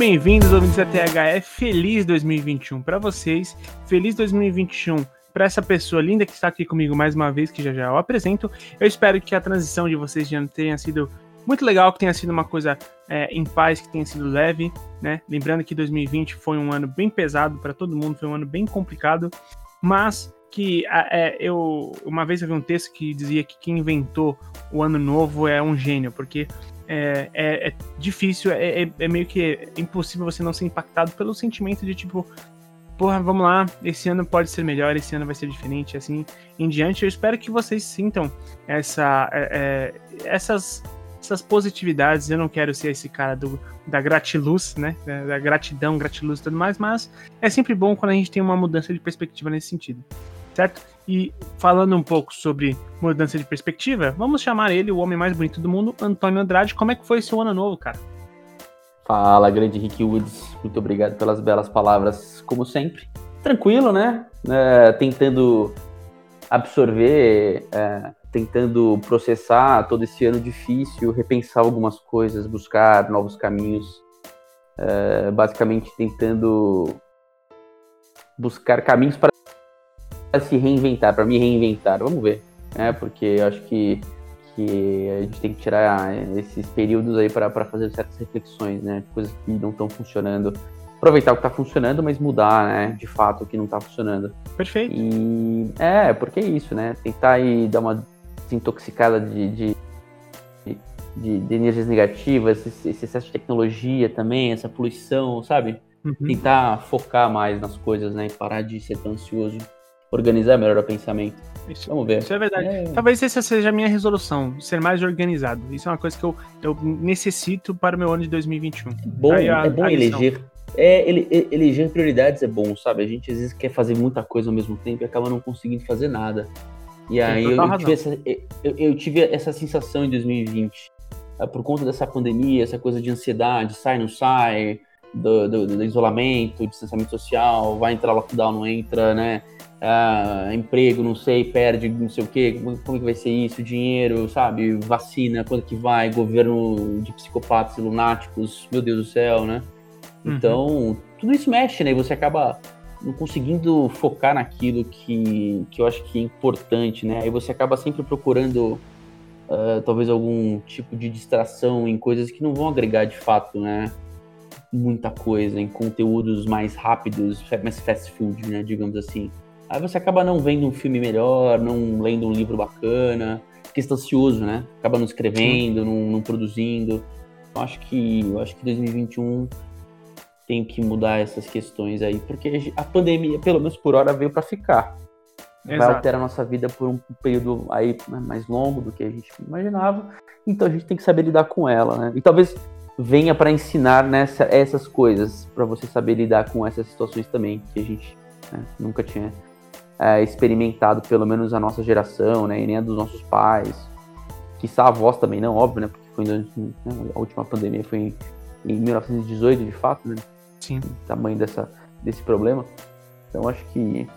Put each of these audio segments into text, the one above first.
bem-vindos, ouvintes da THF. Feliz 2021 para vocês. Feliz 2021 para essa pessoa linda que está aqui comigo mais uma vez, que já já eu apresento. Eu espero que a transição de vocês já tenha sido muito legal, que tenha sido uma coisa é, em paz, que tenha sido leve, né? Lembrando que 2020 foi um ano bem pesado para todo mundo, foi um ano bem complicado, mas que é, eu uma vez eu vi um texto que dizia que quem inventou o ano novo é um gênio, porque é, é, é difícil, é, é, é meio que impossível você não ser impactado pelo sentimento de tipo, porra, vamos lá, esse ano pode ser melhor, esse ano vai ser diferente, assim em diante. Eu espero que vocês sintam essa, é, é, essas, essas positividades. Eu não quero ser esse cara do, da gratiluz, né? Da gratidão, gratiluz e tudo mais, mas é sempre bom quando a gente tem uma mudança de perspectiva nesse sentido certo? E falando um pouco sobre mudança de perspectiva, vamos chamar ele o homem mais bonito do mundo, Antônio Andrade. Como é que foi seu ano novo, cara? Fala, grande Rick Woods. Muito obrigado pelas belas palavras, como sempre. Tranquilo, né? É, tentando absorver, é, tentando processar todo esse ano difícil, repensar algumas coisas, buscar novos caminhos. É, basicamente tentando buscar caminhos para se reinventar, para me reinventar. Vamos ver, né? Porque eu acho que, que a gente tem que tirar esses períodos aí para fazer certas reflexões, né? Coisas que não estão funcionando. Aproveitar o que está funcionando, mas mudar, né? De fato, o que não está funcionando. Perfeito. E é, porque é isso, né? Tentar aí dar uma desintoxicada de, de de, de, energias negativas, esse, esse, excesso de tecnologia também, essa poluição, sabe? Uhum. Tentar focar mais nas coisas, né? E parar de ser tão ansioso organizar melhor o pensamento. Isso, Vamos ver. Isso é verdade. É. Talvez essa seja a minha resolução, ser mais organizado. Isso é uma coisa que eu, eu necessito para o meu ano de 2021. Bom, a, é bom eleger. É, ele, eleger prioridades é bom, sabe? A gente às vezes quer fazer muita coisa ao mesmo tempo e acaba não conseguindo fazer nada. E aí eu, eu, tive essa, eu, eu, tive essa sensação em 2020. Ah, por conta dessa pandemia, essa coisa de ansiedade, sai, não sai, do, do, do isolamento, distanciamento social, vai entrar lockdown, não entra, né? Ah, emprego, não sei, perde, não sei o quê, como, como que vai ser isso, dinheiro, sabe, vacina, quando que vai, governo de psicopatas e lunáticos, meu Deus do céu, né? Uhum. Então, tudo isso mexe, né? E você acaba não conseguindo focar naquilo que, que eu acho que é importante, né? Aí você acaba sempre procurando uh, talvez algum tipo de distração em coisas que não vão agregar de fato, né? Muita coisa, em conteúdos mais rápidos, mais fast food, né? Digamos assim. Aí você acaba não vendo um filme melhor, não lendo um livro bacana, porque está ansioso, né? Acaba não escrevendo, não, não, produzindo. Eu acho que eu acho que 2021 tem que mudar essas questões aí, porque a pandemia, pelo menos por hora, veio para ficar. Exato. Vai alterar a nossa vida por um período aí né, mais longo do que a gente imaginava. Então a gente tem que saber lidar com ela, né? E talvez venha para ensinar nessa, essas coisas, para você saber lidar com essas situações também, que a gente né, nunca tinha é, experimentado, pelo menos a nossa geração, né? E nem a dos nossos pais. Quiçá avós também, não, óbvio, né? Porque foi né, a última pandemia foi em, em 1918, de fato, né? Sim. O tamanho dessa, desse problema. Então acho que,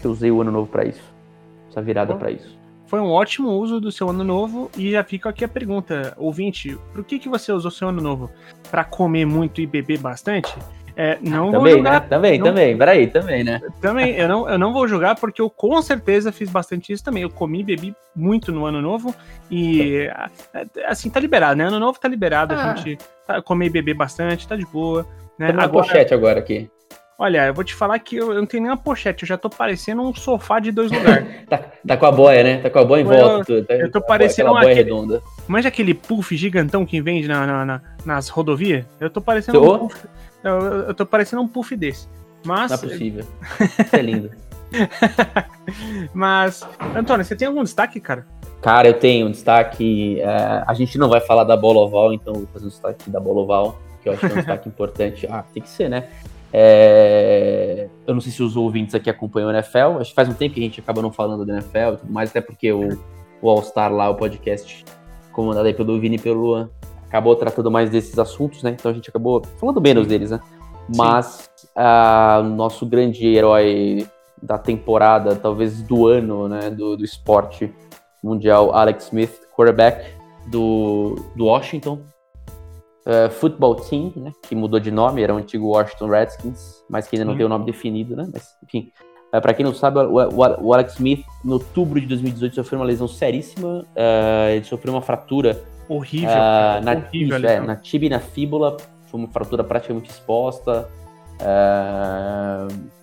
que eu usei o ano novo para isso. Essa virada para isso. Foi um ótimo uso do seu ano novo e já fica aqui a pergunta, ouvinte, por que, que você usou seu ano novo? Para comer muito e beber bastante? É, não também, vou julgar. Né? Também, não, também, peraí, também, né? Também, eu não, eu não vou julgar porque eu com certeza fiz bastante isso também. Eu comi, bebi muito no ano novo e assim, tá liberado, né? Ano novo tá liberado, ah. a gente tá, comer e beber bastante, tá de boa. Né? Tem uma agora, pochete agora aqui. Olha, eu vou te falar que eu, eu não tenho nem uma pochete, eu já tô parecendo um sofá de dois lugares. tá, tá, com a boia, né? Tá com a boia em volta. Eu, tá, eu tô parecendo uma boia aquele, redonda. Manja aquele puff gigantão que vende na, na, na nas rodovias? Eu tô parecendo um puff, eu, eu tô parecendo um puff desse. Mas. Não é possível. Isso é lindo. Mas, Antônio, você tem algum destaque, cara? Cara, eu tenho um destaque. É, a gente não vai falar da bola oval, então vou fazer um destaque da bola oval, que eu acho que é um destaque importante. Ah, tem que ser, né? É, eu não sei se os ouvintes aqui acompanham o NFL. Acho que faz um tempo que a gente acaba não falando do NFL e tudo mais, até porque o, o All Star lá, o podcast comandado aí pelo Vini e pelo Luan, acabou tratando mais desses assuntos, né? Então a gente acabou falando menos deles, né? Mas o nosso grande herói da temporada, talvez do ano, né? Do, do esporte mundial, Alex Smith, quarterback do, do Washington, uh, Football Team, né, que mudou de nome, era o antigo Washington Redskins, mas que ainda não tem o nome definido, né? Mas, enfim, uh, para quem não sabe, o, o, o, Alex Smith, em outubro de 2018, sofreu uma lesão seríssima, uh, ele sofreu uma fratura horrível, na, horrível isso, é, na tibia e na fíbula, foi uma fratura praticamente exposta,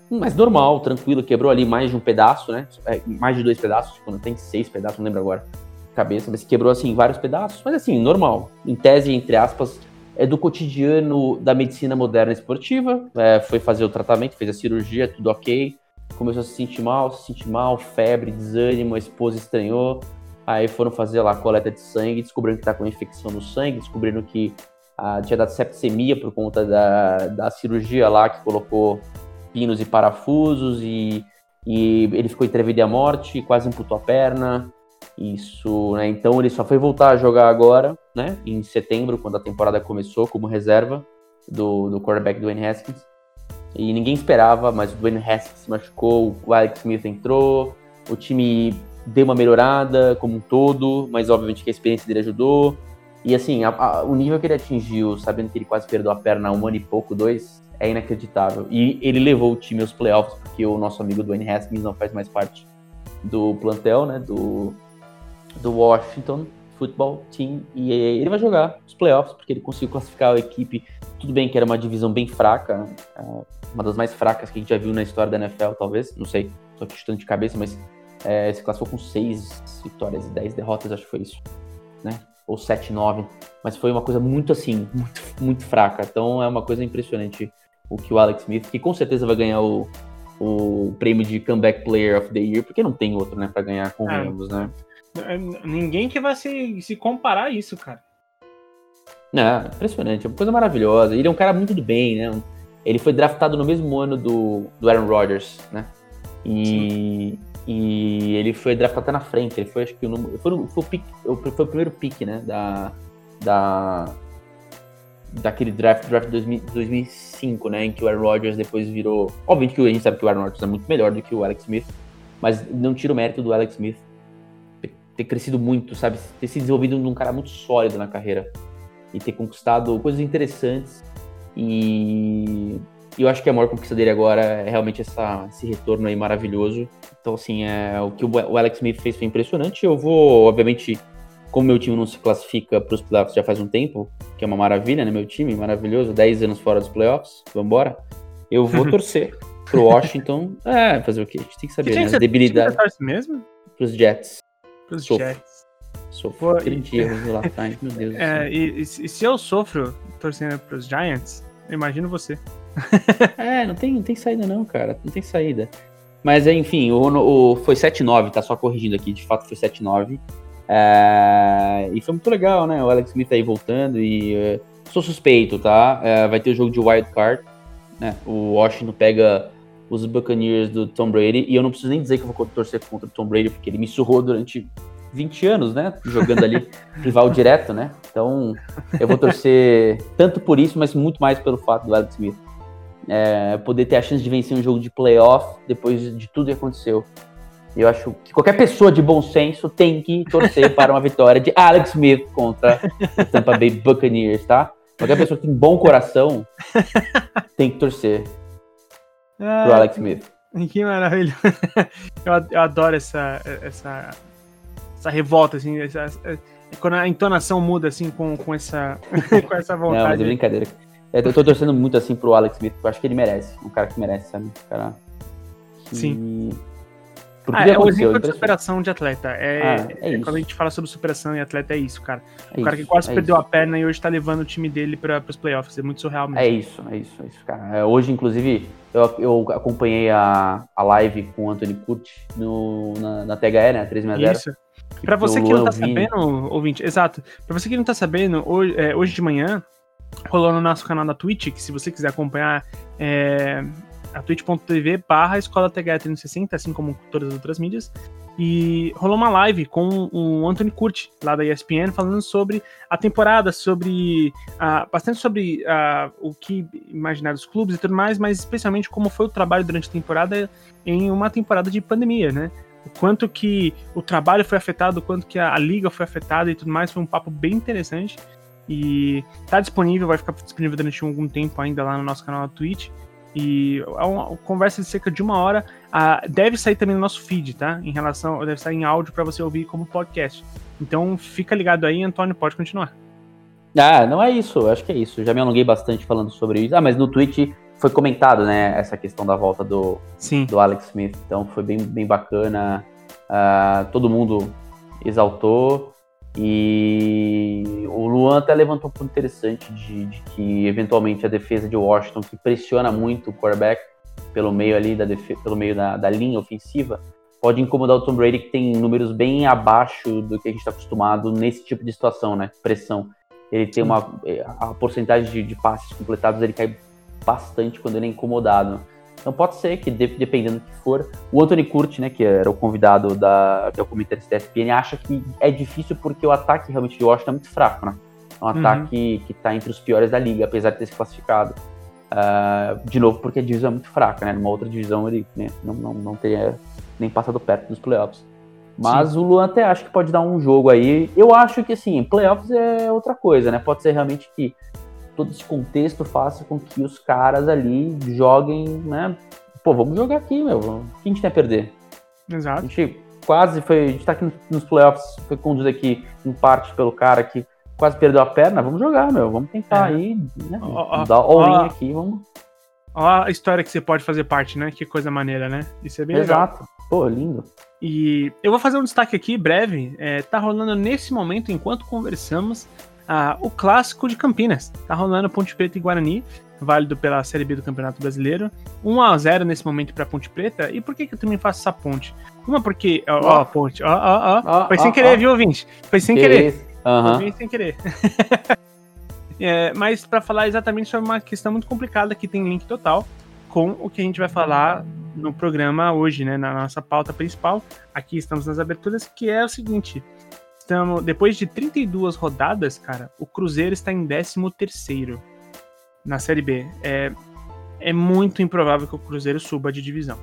mas normal, tranquilo, quebrou ali mais de um pedaço, né? É, mais de dois pedaços, quando tem seis pedaços, não lembro agora cabeça, mas quebrou assim vários pedaços, mas assim, normal. Em tese, entre aspas, é do cotidiano da medicina moderna esportiva. É, foi fazer o tratamento, fez a cirurgia, tudo ok. Começou a se sentir mal, se sentir mal, febre, desânimo, a esposa estranhou. Aí foram fazer lá a coleta de sangue, descobriram que tá com infecção no sangue, descobriram que ah, tinha dado septicemia por conta da, da cirurgia lá que colocou pinos e parafusos e, e ele ficou entre a vida e a morte, quase amputou a perna. Isso, né? Então ele só foi voltar a jogar agora, né? Em setembro, quando a temporada começou, como reserva do, do quarterback Dwayne Haskins. E ninguém esperava, mas o Dwayne Haskins se machucou, o Alex Smith entrou, o time deu uma melhorada como um todo, mas obviamente que a experiência dele ajudou. E assim, a, a, o nível que ele atingiu, sabendo que ele quase perdeu a perna há um ano e pouco, dois, é inacreditável. E ele levou o time aos playoffs, porque o nosso amigo Dwayne Haskins não faz mais parte do plantel, né? Do, do Washington Football Team e ele vai jogar os playoffs porque ele conseguiu classificar a equipe. Tudo bem que era uma divisão bem fraca, é, uma das mais fracas que a gente já viu na história da NFL, talvez, não sei, tô aqui chutando de cabeça, mas é, se classificou com seis vitórias e dez derrotas, acho que foi isso, né? Ou 7-9, mas foi uma coisa muito assim, muito, muito fraca. Então é uma coisa impressionante o que o Alex Smith, que com certeza vai ganhar o, o prêmio de Comeback Player of the Year, porque não tem outro, né, para ganhar, com é. né? É, ninguém que vai se, se comparar a isso, cara. É, impressionante, é uma coisa maravilhosa. Ele é um cara muito do bem, né? Ele foi draftado no mesmo ano do, do Aaron Rodgers, né? E, e ele foi draftado na frente. Ele foi, acho que, o número. Foi, foi, o, foi o primeiro pick, né? Da, da, daquele draft, draft 2000, 2005, né? Em que o Aaron Rodgers depois virou. Obviamente que a gente sabe que o Aaron Rodgers é muito melhor do que o Alex Smith, mas não tira o mérito do Alex Smith ter crescido muito, sabe? Ter se desenvolvido num cara muito sólido na carreira e ter conquistado coisas interessantes. E eu acho que a maior conquista dele agora é realmente essa, esse retorno aí maravilhoso. Então, assim, é, o que o Alex Smith fez foi impressionante. Eu vou, obviamente, como meu time não se classifica para os playoffs já faz um tempo, que é uma maravilha, né? Meu time, maravilhoso, 10 anos fora dos playoffs, vambora. Eu vou torcer pro Washington. É, fazer o quê? A gente tem que saber, que né? Debilidade. Você mesmo? Pros Jets. Pros Sofro. Jets. Sofro Pô, 30 e... erros lá meu Deus é, e, e, se eu sofro torcendo pros Giants, imagino você. é, não tem, não tem saída não, cara. Não tem saída. Mas, enfim, o, o foi 7-9, tá só corrigindo aqui. De fato, foi 7-9. É, e foi muito legal, né? O Alex Smith aí voltando e... Uh, sou suspeito, tá? É, vai ter o jogo de wild card. Né? O Washington pega os Buccaneers do Tom Brady, e eu não preciso nem dizer que eu vou torcer contra o Tom Brady, porque ele me surrou durante 20 anos, né? Jogando ali rival direto, né? Então, eu vou torcer tanto por isso, mas muito mais pelo fato do Alex Smith é, poder ter a chance de vencer um jogo de playoff depois de tudo que aconteceu. Eu acho que qualquer pessoa de bom senso tem que torcer para uma vitória de Alex Smith contra o Tampa Bay Buccaneers, tá? Qualquer pessoa que tem bom coração tem que torcer ah, pro Alex Smith. Que maravilha. Eu, adoro essa, essa, essa revolta, assim, essa, quando a entonação muda, assim, com, com, essa, com essa vontade. Não, mas é brincadeira. Eu tô torcendo muito, assim, pro Alex Smith, porque eu acho que ele merece. Um cara que merece, sabe? Um cara que... Sim. Ah, é o exemplo de superação de atleta. É, ah, é, é quando a gente fala sobre superação e atleta, é isso, cara. É o cara isso, que quase é perdeu isso. a perna e hoje tá levando o time dele para os playoffs. É muito surreal mesmo. É isso, é isso, é isso, cara. É, hoje, inclusive, eu, eu acompanhei a, a live com o Anthony Curti no, na, na THE, né? 360. Isso. Pra você que não tá sabendo, ouvinte, exato. Pra você que não tá sabendo, hoje, é, hoje de manhã rolou no nosso canal da Twitch, que se você quiser acompanhar, é, a twitch.tv barra Escola TH 360, assim como todas as outras mídias. E rolou uma live com o Anthony Curti, lá da ESPN, falando sobre a temporada, sobre. Uh, bastante sobre uh, o que imaginar dos clubes e tudo mais, mas especialmente como foi o trabalho durante a temporada em uma temporada de pandemia, né? O quanto que o trabalho foi afetado, o quanto que a, a liga foi afetada e tudo mais. Foi um papo bem interessante. E tá disponível, vai ficar disponível durante algum tempo ainda lá no nosso canal na Twitch. E é uma conversa de cerca de uma hora. Ah, deve sair também no nosso feed, tá? Em relação. Deve sair em áudio para você ouvir como podcast. Então fica ligado aí, Antônio, pode continuar. Ah, não é isso, acho que é isso. Já me alonguei bastante falando sobre isso. Ah, mas no Twitch foi comentado, né, essa questão da volta do, Sim. do Alex Smith. Então foi bem, bem bacana. Uh, todo mundo exaltou. E o Luan até levantou um ponto interessante de, de, que eventualmente a defesa de Washington, que pressiona muito o quarterback pelo meio ali da pelo meio da, da linha ofensiva, pode incomodar o Tom Brady, que tem números bem abaixo do que a gente está acostumado nesse tipo de situação, né? Pressão. Ele tem uma. A porcentagem de, de passes completados ele cai bastante quando ele é incomodado. Então pode ser que, dependendo do que for, o Anthony Curti, né, que era o convidado da, que é o comentarista da ESPN, acha que é difícil porque o ataque realmente de Washington é muito fraco, né? É um uhum. ataque que está entre os piores da liga, apesar de ter se classificado. Uh, de novo, porque a divisão é muito fraca, né? Numa outra divisão ele né, não, não, não teria nem passado perto dos playoffs. Mas Sim. o Luan até acho que pode dar um jogo aí. Eu acho que, assim, playoffs é outra coisa, né? Pode ser realmente que todo esse contexto faça com que os caras ali joguem, né? Pô, vamos jogar aqui, meu. O que a gente tem a perder? Exato. A gente quase foi. A gente tá aqui nos playoffs, foi conduzido aqui em parte pelo cara que quase perdeu a perna. Vamos jogar, meu. Vamos tentar é. aí, né? Ó, ó, dar all-in aqui, vamos. Ó a história que você pode fazer parte, né? Que coisa maneira, né? Isso é bem Exato. legal. Pô, lindo. E eu vou fazer um destaque aqui breve. É, tá rolando nesse momento, enquanto conversamos, ah, o clássico de Campinas. Tá rolando Ponte Preta e Guarani, válido pela Série B do Campeonato Brasileiro. 1 a 0 nesse momento para Ponte Preta. E por que, que eu também faço essa ponte? Uma porque. Ó, ó, ponte. Ó, ó, ó. Foi sem querer, viu, ouvinte? Foi sem que querer. Aham. Foi sem querer. é, mas para falar exatamente sobre uma questão muito complicada que tem link total com o que a gente vai falar no programa hoje, né? Na nossa pauta principal. Aqui estamos nas aberturas, que é o seguinte estamos. Depois de 32 rodadas, cara, o Cruzeiro está em 13 na Série B. É, é muito improvável que o Cruzeiro suba de divisão.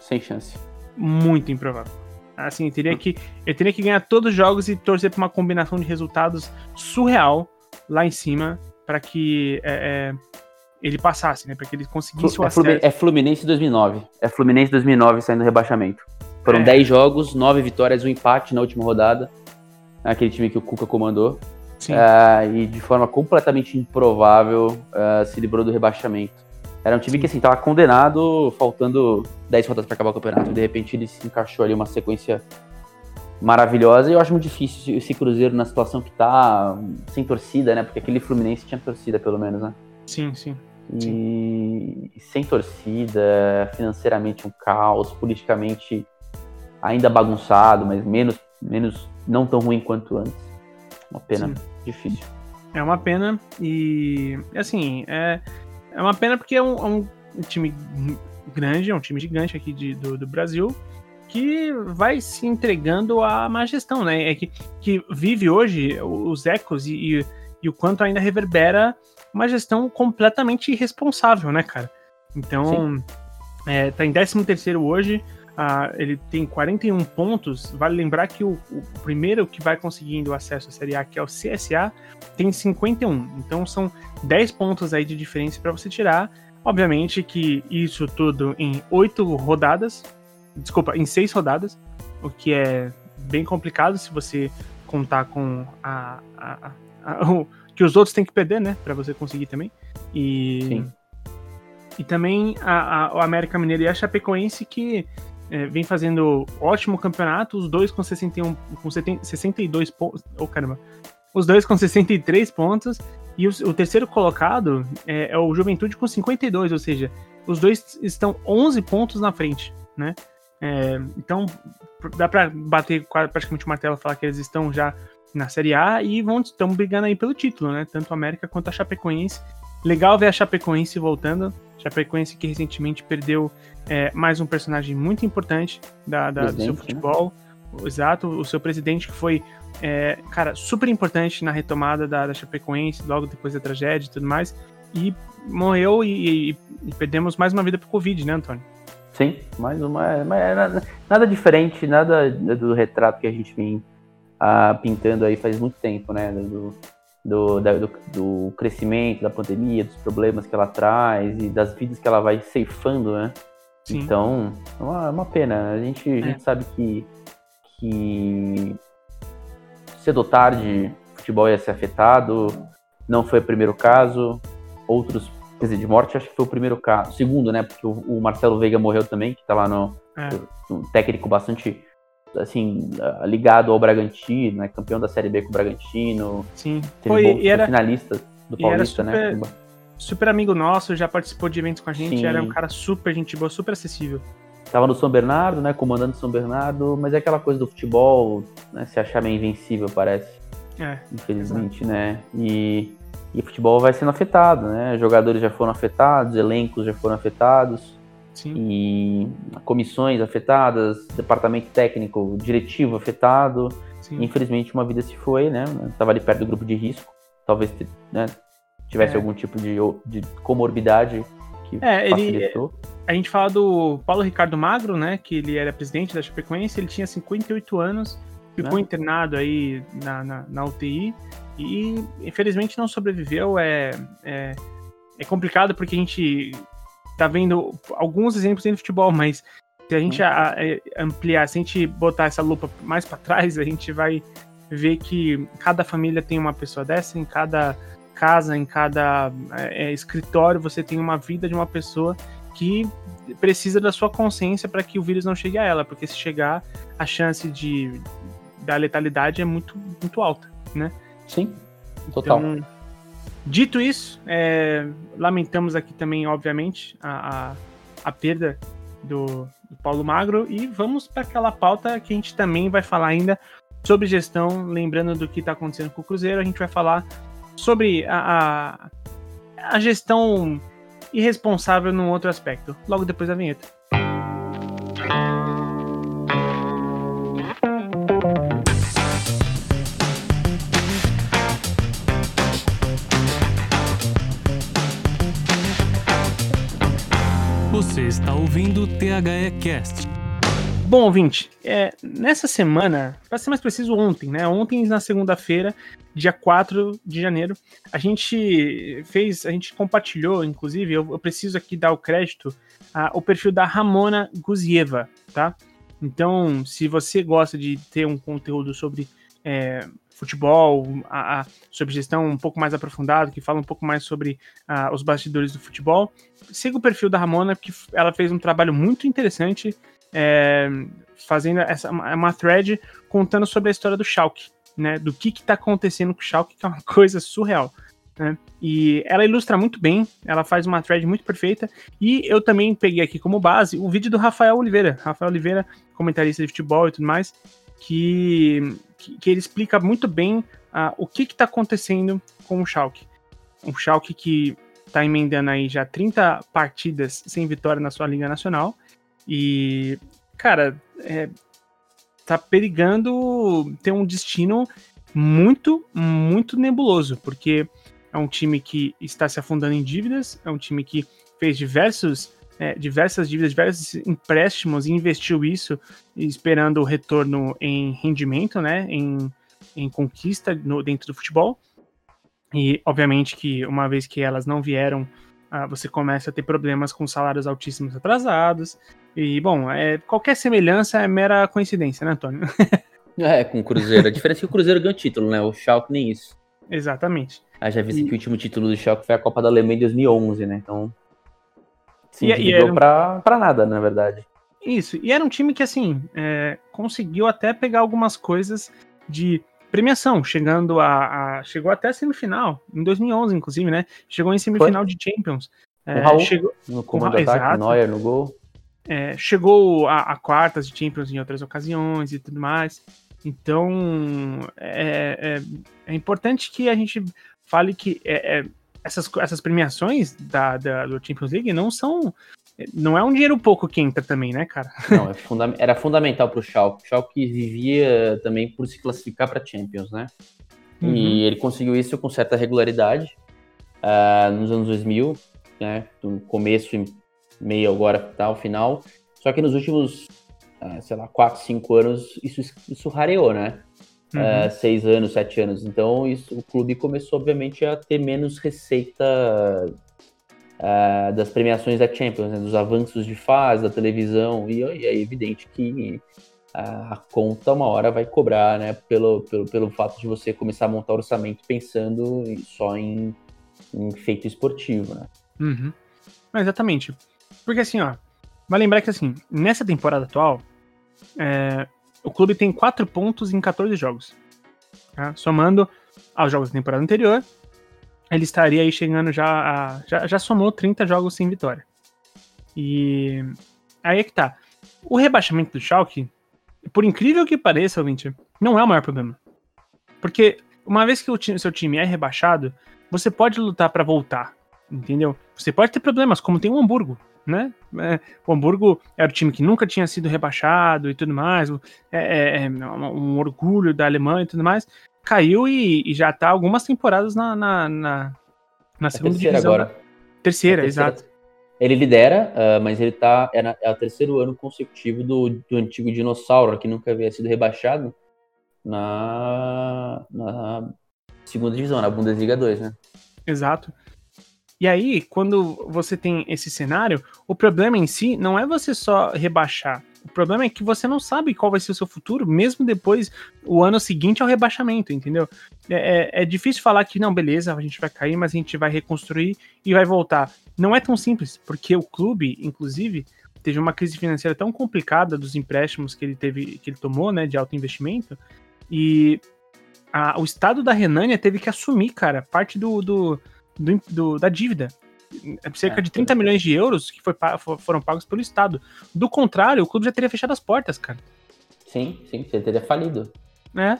Sem chance. Muito improvável. Assim, eu teria que, eu teria que ganhar todos os jogos e torcer para uma combinação de resultados surreal lá em cima para que é, é, ele passasse, né? Para que ele conseguisse o é acesso. É Fluminense 2009. É Fluminense 2009 saindo do rebaixamento. Foram é. 10 jogos, 9 vitórias, um empate na última rodada aquele time que o Cuca comandou. Uh, e de forma completamente improvável uh, se livrou do rebaixamento. Era um time que assim estava condenado, faltando 10 rodadas para acabar o campeonato. E de repente ele se encaixou ali uma sequência maravilhosa. E eu acho muito difícil esse Cruzeiro na situação que está sem torcida, né? Porque aquele Fluminense tinha torcida, pelo menos, né? Sim, sim. E sim. sem torcida, financeiramente um caos, politicamente ainda bagunçado, mas menos, menos não tão ruim quanto antes. Uma pena Sim. difícil. É uma pena e assim, é, é uma pena porque é um, é um time grande, é um time gigante aqui de, do, do Brasil que vai se entregando à má gestão, né? É que, que vive hoje os ecos e, e, e o quanto ainda reverbera uma gestão completamente irresponsável, né, cara? Então, é, tá em 13 terceiro hoje, ele tem 41 pontos. Vale lembrar que o, o, primeiro que vai conseguindo acesso à Série A, que é o CSA, tem 51. Então são 10 pontos aí de diferença para você tirar. Obviamente que isso tudo em 8 rodadas, desculpa, em 6 rodadas, o que é bem complicado se você contar com a, a, a, o que os outros têm que perder, né, para você conseguir também. E Sim. E também a, a, o América Mineiro e a Chapecoense que é, vem fazendo ótimo campeonato, os dois com 61, com 70, 62 pontos. Oh, caramba. Os dois com 63 pontos. E o, o terceiro colocado é, é, o Juventude com 52, ou seja, os dois estão 11 pontos na frente, né? É, então, dá para bater praticamente o martelo falar que eles estão já na Série A e vão estão brigando aí pelo título, né? Tanto a América quanto a Chapecoense. Legal ver a Chapecoense voltando. Chapecoense que recentemente perdeu é, mais um personagem muito importante da, da do seu né? futebol. Né? Exato, o seu presidente que foi, é, cara, super importante na retomada da, da Chapecoense, logo depois da tragédia e tudo mais. E morreu e, e, e perdemos mais uma vida pro Covid, né, Antônio? Sim, mais uma. nada, nada diferente, nada do retrato que a gente vem uh, pintando aí faz muito tempo, né? Do, do, da, do, do, crescimento da pandemia, dos problemas que ela traz e das vidas que ela vai ceifando, né? Sim. Então, é uma, é uma pena. A gente, é. a gente sabe que, que cedo ou tarde o futebol ia ser afetado. Não foi o primeiro caso. Outros, quer dizer, de morte acho que foi o primeiro caso. Segundo, né? Porque o, o Marcelo Veiga morreu também, que tá lá no. É. Um técnico bastante assim, ligado ao Bragantino, né? Campeão da Série B com o Bragantino. Sim. Foi, e era, finalista do Paulista, né? super, né? Super amigo nosso, já participou de eventos com a gente, Sim. era um cara super gente boa, super acessível. Tava no São Bernardo, né? Comandando São Bernardo, mas é aquela coisa do futebol, né? Se achar meio invencível, parece. É. Infelizmente, exato. né? E, e o futebol vai sendo afetado, né? Jogadores já foram afetados, elencos já foram afetados. Sim. E comissões afetadas, departamento técnico, diretivo afetado. Sim. Infelizmente, uma vida se foi, né? Estava ali perto do grupo de risco. Talvez né, tivesse é. algum tipo de, de comorbidade que é, facilitou. Ele, a gente fala do Paulo Ricardo Magro, né? Que ele era presidente da Chapecoense, ele tinha 58 anos, ficou é. internado aí na, na, na, UTI e infelizmente não sobreviveu. É, é, é complicado porque a gente tá vendo alguns exemplos dentro do futebol, mas se a gente a, a, ampliar, se a gente botar essa lupa mais para trás, a gente vai ver que cada família tem uma pessoa dessa, em cada casa, em cada é, é escritório, você tem uma vida de uma pessoa que precisa da sua consciência para que o vírus não chegue a ela, porque se chegar, a chance de da letalidade é muito, muito alta, né? Sim, total. Então, Dito isso, é, lamentamos aqui também, obviamente, a, a, a perda do, do, Paulo Magro e vamos para aquela pauta que a gente também vai falar ainda sobre gestão, lembrando do que está acontecendo com o Cruzeiro, a gente vai falar sobre a, a, a gestão irresponsável num outro aspecto, logo depois da vinheta. Você está ouvindo o THE Cast. Bom, ouvinte, é, nessa semana, para ser mais preciso, ontem, né? Ontem, na segunda-feira, dia 4 de janeiro, a gente fez, a gente compartilhou, inclusive, eu, eu preciso aqui dar o crédito ao perfil da Ramona Guzieva, tá? Então, se você gosta de ter um conteúdo sobre é, futebol, a, a, sobre gestão um pouco mais aprofundado, que fala um pouco mais sobre a, os bastidores do futebol, siga o perfil da Ramona, que ela fez um trabalho muito interessante, é, fazendo essa uma thread contando sobre a história do Schalke, né, do que está acontecendo com o Schalke, que é uma coisa surreal. Né? E ela ilustra muito bem, ela faz uma thread muito perfeita. E eu também peguei aqui como base o vídeo do Rafael Oliveira. Rafael Oliveira, comentarista de futebol e tudo mais, que, que, que ele explica muito bem uh, o que está acontecendo com o Schalke. Um Schalke que está emendando aí já 30 partidas sem vitória na sua Liga Nacional. E, cara, é, tá perigando ter um destino muito, muito nebuloso, porque é um time que está se afundando em dívidas, é um time que fez diversos é, diversas dívidas, diversos empréstimos e investiu isso esperando o retorno em rendimento, né, em, em conquista no, dentro do futebol. E, obviamente, que uma vez que elas não vieram, ah, você começa a ter problemas com salários altíssimos atrasados. E, bom, é, qualquer semelhança é mera coincidência, né, Antônio? é, com o Cruzeiro. A diferença é que o Cruzeiro ganhou título, né? O Schalke nem isso. Exatamente. Ah, já vi e... que o último título do Schalke foi a Copa da Alemanha em 2011, né? Então, se e, e era... pra, pra nada, na verdade. Isso, e era um time que, assim, é, conseguiu até pegar algumas coisas de premiação, chegando a, a, Chegou até a semifinal, em 2011, inclusive, né? Chegou em semifinal Foi? de Champions. É, Raul, chegou, no comando com, ataque, Neuer no gol. É, chegou a, a, quartas de Champions em outras ocasiões e tudo mais. Então, é, é, é importante que a gente fale que é, é essas, essas premiações da, da, do Champions League não são. Não é um dinheiro pouco que entra também, né, cara? Não, é funda era fundamental para o Schalke. O Schalke vivia também por se classificar para Champions, né? Uhum. E ele conseguiu isso com certa regularidade uh, nos anos 2000, né? No começo meio agora tá, o final. Só que nos últimos, uh, sei lá, 4, 5 anos, isso, isso rareou, né? uhum. uh, seis anos, sete anos. Então isso, o clube começou, obviamente, a ter menos receita uh, das premiações da Champions, né, dos avanços de fase, da televisão, e, e é evidente que a conta uma hora vai cobrar, né, pelo, pelo, pelo fato de você começar a montar orçamento pensando só em, em feito esportivo, né. Uhum. Exatamente. Porque assim, ó, vai lembrar que assim, nessa temporada atual, é, o clube tem 4 pontos em 14 jogos. Tá? Somando aos jogos da temporada anterior, ele estaria aí chegando já a. Já, já somou 30 jogos sem vitória. E aí é que tá. O rebaixamento do Schalke, por incrível que pareça, ouvinte, não é o maior problema. Porque uma vez que o time, seu time é rebaixado, você pode lutar para voltar, entendeu? Você pode ter problemas, como tem o Hamburgo, né? É, o Hamburgo era o time que nunca tinha sido rebaixado e tudo mais, é, é, é um orgulho da Alemanha e tudo mais caiu e, e já tá algumas temporadas na, na, na, na segunda terceira divisão. agora. Terceira, terceira, exato. Ele lidera, uh, mas ele tá. É, na, é, o terceiro ano consecutivo do, do antigo dinossauro, que nunca havia sido rebaixado na, na segunda divisão, na Bundesliga 2, né? Exato. E aí, quando você tem esse cenário, o problema em si não é você só rebaixar. O problema é que você não sabe qual vai ser o seu futuro, mesmo depois, o ano seguinte ao rebaixamento, entendeu? É, é, é difícil falar que, não, beleza, a gente vai cair, mas a gente vai reconstruir e vai voltar. Não é tão simples, porque o clube, inclusive, teve uma crise financeira tão complicada dos empréstimos que ele teve, que ele tomou, né, de alto investimento, e a, o estado da Renânia teve que assumir, cara, parte do, do do, do, da dívida. É cerca é, de 30 milhões de euros que foi, foram pagos pelo Estado. Do contrário, o clube já teria fechado as portas, cara. Sim, sim, você teria falido. É.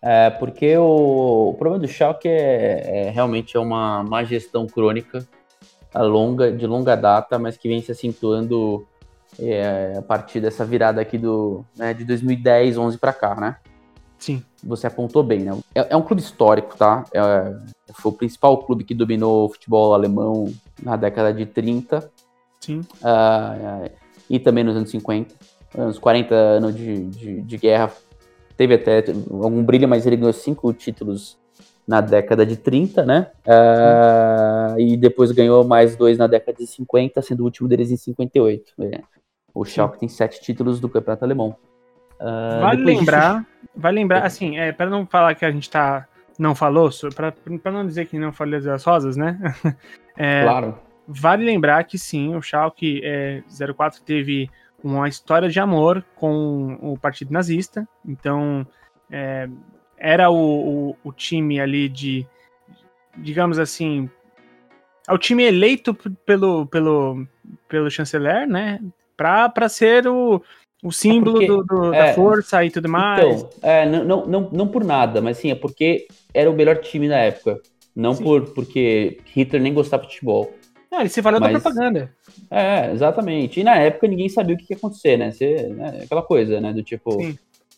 É, porque o, o problema do Schalke é, é, realmente é uma má gestão crônica, a longa, de longa data, mas que vem se acentuando é, a partir dessa virada aqui do, né, de 2010, 11 para cá, né? Sim. Você apontou bem, né? É, é um clube histórico, tá? É, foi o principal clube que dominou o futebol alemão na década de 30. Sim. Uh, e também nos anos 50. Anos 40 anos de, de, de, guerra. Teve até algum brilho, mas ele ganhou cinco títulos na década de 30, né? Uh, e depois ganhou mais dois na década de 50, sendo o último deles em 58. É. O Schalke Sim. tem sete títulos do campeonato alemão. Uh, vale lembrar, disso... vale lembrar, assim, é, para não falar que a gente tá não falou, para não dizer que não falei das rosas, né? é, claro. Vale lembrar que sim, o Schalke é, 04 teve uma história de amor com o partido nazista, então é, era o, o, o, time ali de, digamos assim, é o time eleito pelo, pelo, pelo chanceler, né? Para ser o, o símbolo é porque, do, do, é, da força e tudo mais. Então, é, não, não, não por nada, mas sim, é porque era o melhor time na época. Não por porque Hitler nem gostava de futebol. Não, ele se valeu mas, da propaganda. É, exatamente. E na época ninguém sabia o que ia acontecer, né? Você, né? Aquela coisa, né? Do tipo.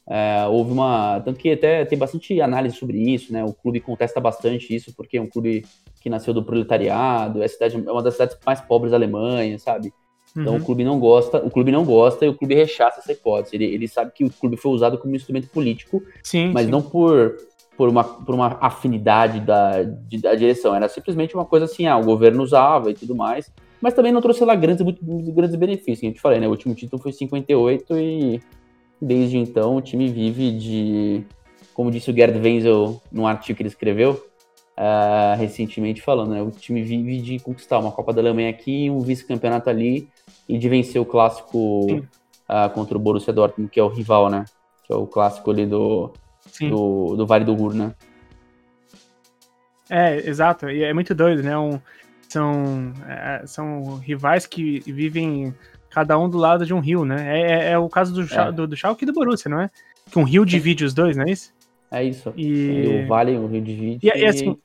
É, houve uma. Tanto que até tem bastante análise sobre isso, né? O clube contesta bastante isso, porque é um clube que nasceu do proletariado, é, cidade, é uma das cidades mais pobres da Alemanha, sabe? Então uhum. o clube não gosta, o clube não gosta e o clube rechaça essa hipótese. Ele, ele sabe que o clube foi usado como instrumento político, sim, mas sim. não por, por, uma, por uma afinidade da, de, da direção. Era simplesmente uma coisa assim, ah, o governo usava e tudo mais, mas também não trouxe lá grandes, muito, grandes benefícios. A gente falei, né? O último título foi 58 e desde então o time vive de, como disse o Gerd Wenzel num artigo que ele escreveu, Uh, recentemente falando, né? O time vive de conquistar uma Copa da Alemanha aqui, um vice-campeonato ali e de vencer o clássico uh, contra o Borussia Dortmund, que é o rival, né? Que é o clássico ali do, do, do, Vale do Ruhr, né? É, exato. E é muito doido, né? Um, são, é, são rivais que vivem cada um do lado de um rio, né? É, é, é o caso do, é. do, do Schalke e do Borussia, não é? Que um rio divide os dois, não é isso? É isso. E... o Vale, o Rio divide. E, e assim,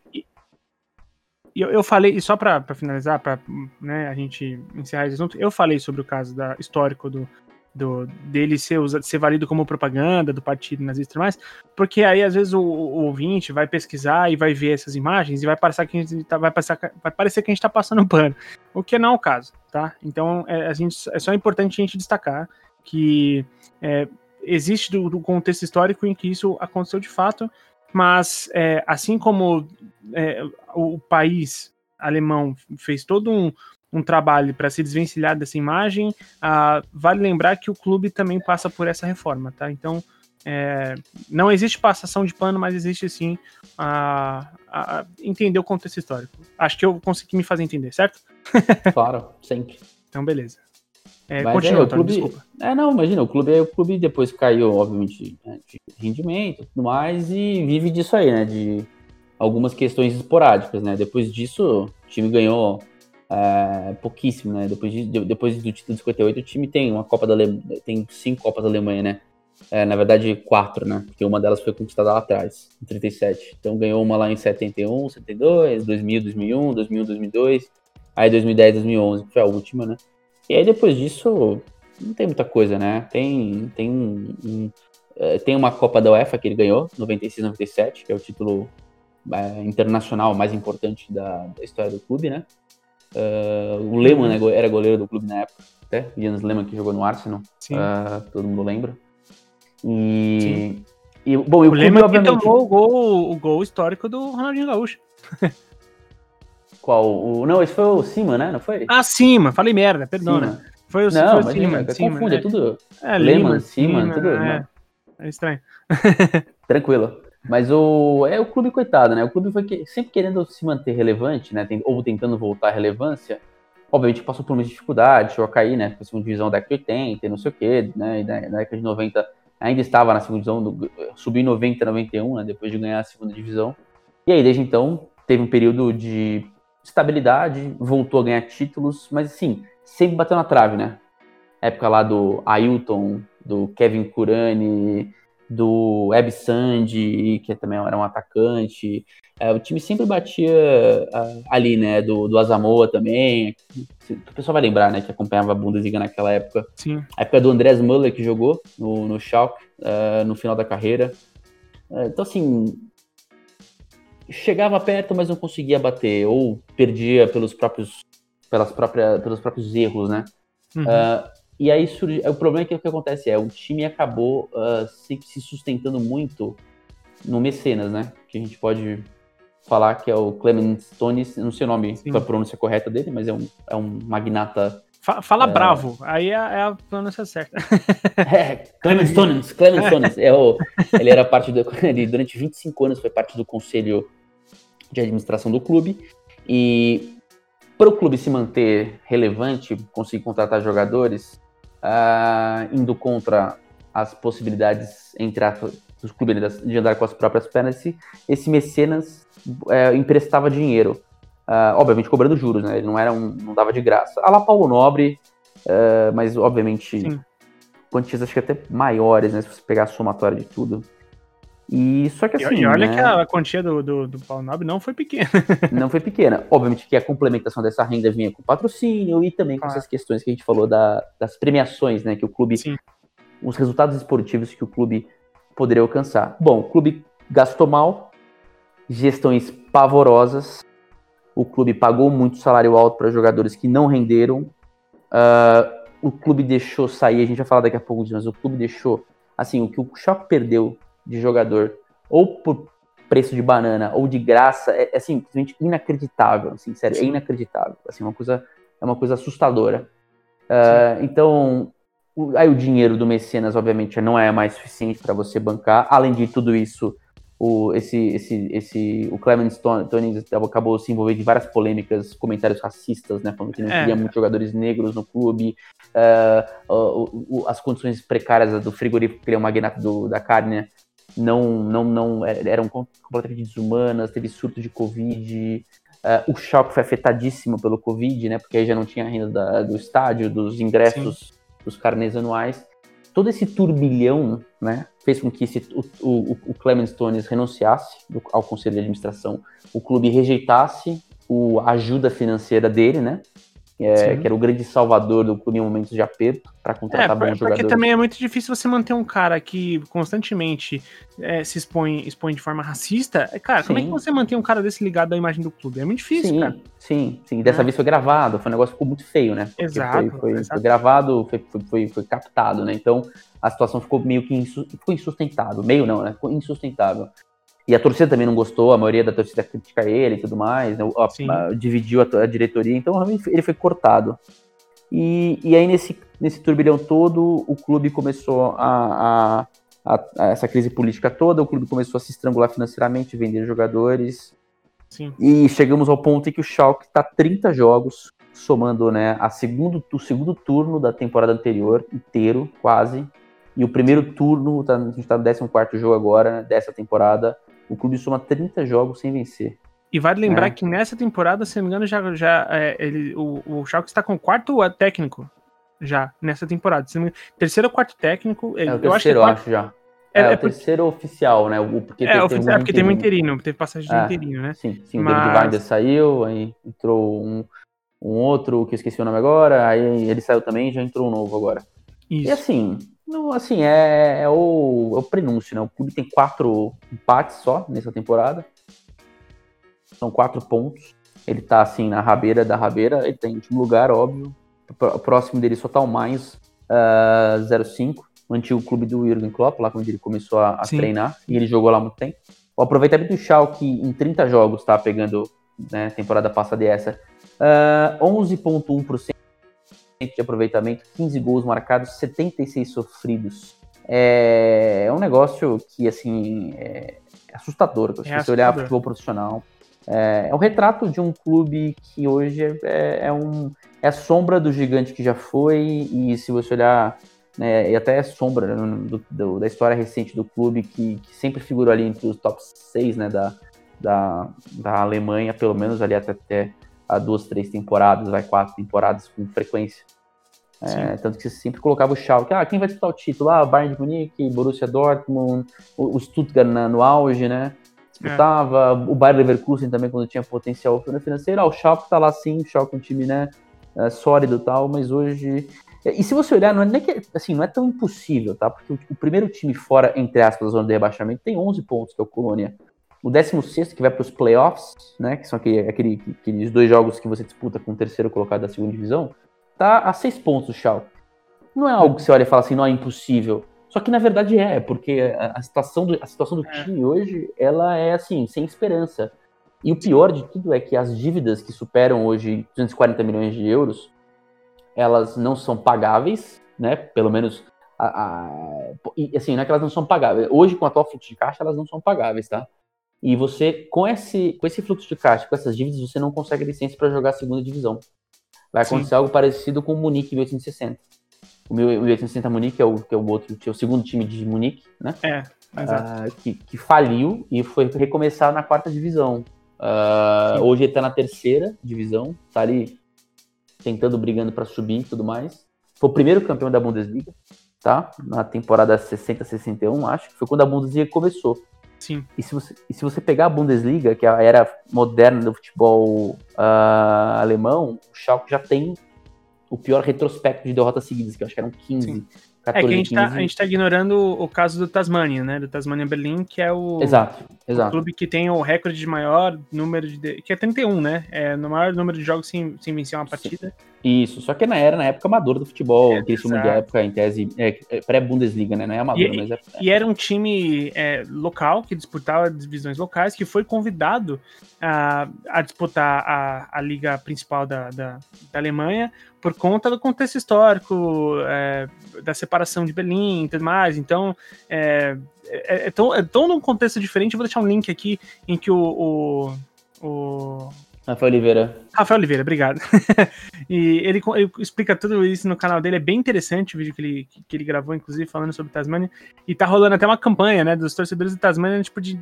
eu, eu falei, e só para finalizar, para né, a gente encerrar esse assunto, eu falei sobre o caso da, histórico do, do, dele ser, ser valido como propaganda do partido nazista e tudo mais, porque aí às vezes o, o, ouvinte vai pesquisar e vai ver essas imagens e vai parecer que a gente tá, vai, passar, vai parecer que a gente está passando pano, o que não é o caso, tá? Então é, a gente, é só importante a gente destacar que é, existe do, do, contexto histórico em que isso aconteceu de fato, mas é, assim como é, o país alemão fez todo um, um trabalho para se desvencilhar dessa imagem, vale lembrar que o clube também passa por essa reforma, tá? Então, é, não existe passação de pano, mas existe sim a, a, entender o contexto histórico. Acho que eu consegui me fazer entender, certo? Claro, sempre. Então, beleza. É, Mas continua, é, o clube, desculpa. É, não, imagina, o clube, o clube depois caiu, obviamente, né, de rendimento e tudo mais, e vive disso aí, né? De algumas questões esporádicas, né? Depois disso, o time ganhou é, pouquíssimo, né? Depois, de, depois do título de 58, o time tem uma Copa da Alemanha, tem cinco Copas da Alemanha, né? É, na verdade, quatro, né? Porque uma delas foi conquistada lá atrás, em 37. Então ganhou uma lá em 71, 72, 2000, 2001, 2001, 2002, aí 2010, 2011, que foi a última, né? E aí depois disso, não tem muita coisa, né? Tem, tem, um, um, é, tem uma Copa da UEFA que ele ganhou, 96, 97, que é o título é, internacional mais importante da, da, história do clube, né? Uh, o Lehmann né, era goleiro do clube na época, até. Jens Lehmann que jogou no Arsenal, uh, todo mundo lembra. E, e bom, o, o Lehmann obviamente... tomou o gol, o gol histórico do Ronaldinho Gaúcho. Qual? O, não, esse foi o Cima, né? Não foi? Ah, Cima, falei merda, perdona. Foi o, não, foi o Cima. Cima confunde, é, é tudo. É, Lehmann, Cima, tudo. É, é estranho. Tranquilo. Mas o é o clube coitado, né? O clube foi que, sempre querendo se manter relevante, né? Tem, ou tentando voltar à relevância. Obviamente passou por muitas dificuldades, chegou a cair, né? Foi segunda divisão da década de 80 e não sei o quê, né? E na, na década de 90 ainda estava na segunda divisão, do, subiu em 90, 91, né? Depois de ganhar a segunda divisão. E aí, desde então, teve um período de estabilidade, voltou a ganhar títulos, mas assim, sempre bateu na trave, né? Época lá do Ailton, do Kevin Kurani, do Eb Sandy, que também era um atacante. É, o time sempre batia uh, ali, né? Do, do Azamoa também. O pessoal vai lembrar, né? Que acompanhava a Bundesliga naquela época. Sim. A época do Andrés Müller, que jogou no, no Schalke, uh, no final da carreira. Uh, então, assim, chegava perto, mas não conseguia bater, ou perdia pelos próprios, pelas próprias, pelos próprios erros, né? Uhum. Uh, e aí surge, o problema é que o que acontece é, o time acabou uh, se, se, sustentando muito no mecenas, né? Que a gente pode falar que é o Clement Stones, não sei o nome, Sim. a pronúncia correta dele, mas é um, é um magnata Fala é... bravo, aí é, é a pronúncia certa. É, Clement Stones, Clement Stones. É o, ele era parte do. Ele, durante 25 anos foi parte do conselho de administração do clube. E para o clube se manter relevante, conseguir contratar jogadores, uh, indo contra as possibilidades entre dos clubes de andar com as próprias pernas, esse, esse mecenas uh, emprestava dinheiro. Uh, obviamente cobrando juros, né? Ele não era um, não dava de graça. A La Paulo Nobre, uh, mas obviamente Sim. quantias acho que até maiores, né? Se você pegar a somatória de tudo. E só que assim. E olha né, que a quantia do, do, do Paulo Nobre não foi pequena. não foi pequena. Obviamente que a complementação dessa renda vinha com patrocínio e também com ah. essas questões que a gente falou da, das premiações, né? Que o clube. Sim. Os resultados esportivos que o clube poderia alcançar. Bom, o clube gastou mal, gestões pavorosas, o clube pagou muito salário alto para jogadores que não renderam. Uh, o clube deixou sair, a gente vai falar daqui a pouco disso, mas o clube deixou. Assim, o que o Choque perdeu de jogador, ou por preço de banana, ou de graça, é, é assim, simplesmente inacreditável, assim, sério, é inacreditável, assim, uma coisa, é uma coisa assustadora. Uh, então, o, aí o dinheiro do mecenas, obviamente, não é mais suficiente para você bancar, além de tudo isso, o, esse, esse, esse, o Clement Stone acabou se envolvendo em várias polêmicas, comentários racistas, né, falando que não é. queria muitos jogadores negros no clube, uh, uh, uh, as condições precárias do frigorífico, que ele é um magnata do, da carne, né, não, não, não é, eram completamente desumanas, teve surto de Covid, uh, o choque foi afetadíssimo pelo Covid, né, porque aí já não tinha renda da, do estádio, dos ingressos, Sim. dos carnês anuais. Todo esse turbilhão, né, fez com que esse, o, o, o Clement Stones renunciasse ao conselho de administração, o clube rejeitasse o, a ajuda financeira dele, né, é, que era o grande salvador do clube em momentos de aperto para contratar é, bons porque jogadores. Porque também é muito difícil você manter um cara que constantemente é, se expõe, expõe de forma racista. É, cara, sim. como é que você mantém um cara desse ligado à imagem do clube? É muito difícil, sim, cara. Sim, sim. Dessa é. vez foi gravado, foi um negócio que ficou muito feio, né? Porque exato foi, foi, foi, gravado, foi, foi, foi, captado, né? Então a situação ficou meio que insu, ficou insustentável. Meio não, né? Ficou insustentável. E a torcida também não gostou, a maioria da torcida critica ele e tudo mais, né? dividiu a, a, diretoria, então ele foi cortado. E, e aí, nesse, nesse turbilhão todo, o clube começou a, a, a, essa crise política toda, o clube começou a se estrangular financeiramente, vender jogadores. Sim. E chegamos ao ponto em que o Schalke está 30 jogos, somando né, a segundo, o segundo turno da temporada anterior inteiro, quase. E o primeiro turno, tá, a gente está no 14 jogo agora, né, dessa temporada, o clube soma 30 jogos sem vencer. E vale lembrar é. que nessa temporada, se não me engano, já, já é, ele, o, o Schalke está com o quarto técnico já nessa temporada. Se terceiro ou quarto técnico. É o terceiro, eu acho, que quarto... acho já. É, é, é o terceiro oficial, né? O, porque é, oficial, um porque teve um interino, teve passagem de é, interino, né? Sim, sim. Mas... O David Winder saiu, aí entrou um, um outro que eu esqueci o nome agora, aí ele saiu também já entrou um novo agora. Isso. E assim, no, assim, é, é, o, é o prenúncio, né? O clube tem quatro empates só nessa temporada. São quatro pontos. Ele tá, assim, na rabeira da rabeira. Ele tá em último lugar, óbvio. O próximo dele só tá o mais uh, 05, o antigo clube do Jürgen Klopp, lá quando ele começou a, a treinar. E ele jogou lá muito tempo. O aproveitamento do Schalke em 30 jogos, tá? Pegando né, temporada passada e essa. Uh, 11,1% de aproveitamento, 15 gols marcados, 76 sofridos. É, é um negócio que, assim, é assustador. É se você olhar para o futebol profissional, é, é um retrato de um clube que hoje é, é, é, um, é a sombra do gigante que já foi, e se você olhar, né, e até é sombra né, do, do, da história recente do clube, que, que, sempre figurou ali entre os top 6 né, da, da, da Alemanha, pelo menos ali até, até há duas, três temporadas, vai quatro temporadas com frequência. É, tanto que você sempre colocava o Schalke, ah, quem vai disputar o título? Ah, Bayern de Munique, Borussia Dortmund, o, o Stuttgart na, no auge, né? Disputava, é. o Bayern Leverkusen também quando tinha potencial financeiro. Ah, o Schalke tá lá sim, o Schalke é um time, né, é, sólido e tal, mas hoje... E se você olhar, não é, nem que, assim, não é tão impossível, tá? Porque o, o primeiro time fora, entre aspas, da zona de rebaixamento tem 11 pontos, que é o Colônia. O 16 que vai para os playoffs, né, que são aquele, aquele, aqueles dois jogos que você disputa com o terceiro colocado da segunda divisão, tá a seis pontos do Schalke. Não é algo que você olha e fala assim, não é impossível. Só que na verdade é, porque a, situação do, a situação do é. time hoje, ela é assim, sem esperança. E o pior de tudo é que as dívidas que superam hoje 240 milhões de euros, elas não são pagáveis, né? Pelo menos a, a, e, assim, não é que elas não são pagáveis. Hoje, com a atual fluxo de caixa, elas não são pagáveis, tá? E você, com esse, com esse fluxo de caixa, com essas dívidas, você não consegue licença para jogar a segunda divisão. Vai acontecer Sim. algo parecido com o Munique 1860. O 1860 Munique é o, que é o outro, é o segundo time de Munique, né? É, uh, que, que, faliu e foi recomeçar na quarta divisão. Uh, hoje ele tá na terceira divisão, tá ali tentando, brigando para subir e tudo mais. Foi o primeiro campeão da Bundesliga, tá? Na temporada 60-61, acho que foi quando a Bundesliga começou. Sim. E se você, e se você pegar a Bundesliga, que é a era moderna do futebol uh, alemão, o Schalke já tem o pior retrospecto de derrotas seguidas, que eu acho que eram 15. Sim. 14, é que a gente, 15. Tá, a gente tá ignorando o caso do Tasmania, né? Do Tasmania Berlim, que é o, exato, exato. o clube que tem o recorde de maior número de. que é 31, né? É no maior número de jogos sem, sem vencer uma partida. Isso, só que na era, na época amadora do futebol, é, aquele time de época, em tese, é, é, pré-Bundesliga, né? Não é amador, e, mas é, E era um time é, local, que disputava divisões locais, que foi convidado a, a disputar a, a liga principal da, da, da Alemanha por conta do contexto histórico, é, da separação de Berlim e tudo mais. Então, é, é, é, tão, é tão num contexto diferente. Eu vou deixar um link aqui em que o, o, o Rafael Oliveira. Rafael Oliveira, obrigado. e ele, ele, explica tudo isso no canal dele, é bem interessante o vídeo que ele, que ele gravou, inclusive, falando sobre Tasmania. E tá rolando até uma campanha, né, dos torcedores do Tasmania, tipo, de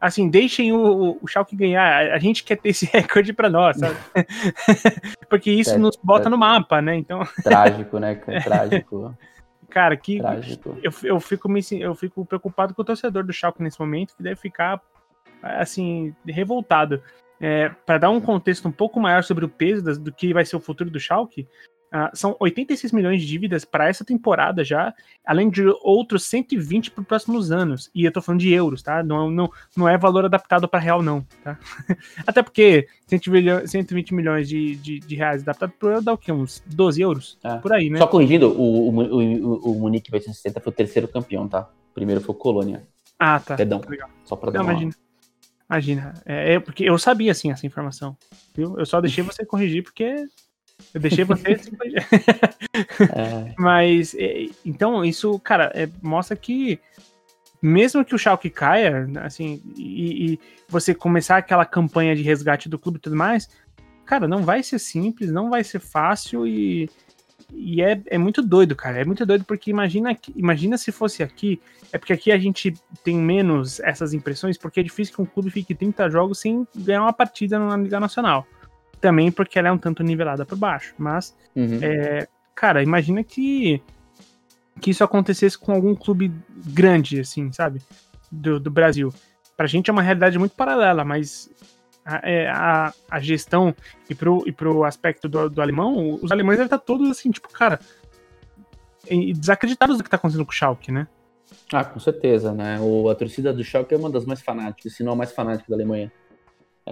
assim, deixem o, o Schalke ganhar. A gente quer ter esse recorde para nós, sabe? Porque isso é, nos bota é, no mapa, né? Então. Trágico, né? Trágico. Cara, que eu, eu, fico me, eu fico preocupado com o torcedor do Schalke nesse momento, que deve ficar assim revoltado. é, para dar um contexto um pouco maior sobre o peso das, do que vai ser o futuro do Schalke, Uh, são 86 milhões de dívidas para essa temporada já, além de outros 120 para os próximos anos. E eu tô falando de euros, tá? Não, não, não é valor adaptado para real, não, tá? Até porque 120 milhões de, de, de reais adaptado para euro dá o quê? Uns 12 euros? É. Por aí, né? Só corrigindo, o, o, o, o Munique 860 foi o terceiro campeão, tá? O primeiro foi o Colônia. Ah, tá. Perdão. Legal. Só para dar não, uma... Imagina. Imagina. É, é, porque eu sabia, assim, essa informação. Viu? Eu só deixei você corrigir porque eu deixei você. é. Mas, então, isso, cara, é, mostra que mesmo que o Schalke caia, assim, e, e, você começar aquela campanha de resgate do clube e tudo mais, cara, não vai ser simples, não vai ser fácil e, e é, é muito doido, cara. É muito doido porque imagina, imagina se fosse aqui, é porque aqui a gente tem menos essas impressões, porque é difícil que um clube fique 30 jogos sem ganhar uma partida na Liga Nacional também porque ela é um tanto nivelada por baixo. Mas, uhum. é, cara, imagina que, que isso acontecesse com algum clube grande, assim, sabe? Do, do Brasil. Pra gente é uma realidade muito paralela, mas a, é, a, a gestão e pro, e pro aspecto do, do alemão, os alemães devem estar todos assim, tipo, cara, desacreditados do que tá acontecendo com o Schalke, né? Ah, com certeza, né? O, a torcida do Schalke é uma das mais fanáticas, se não a mais fanática da Alemanha.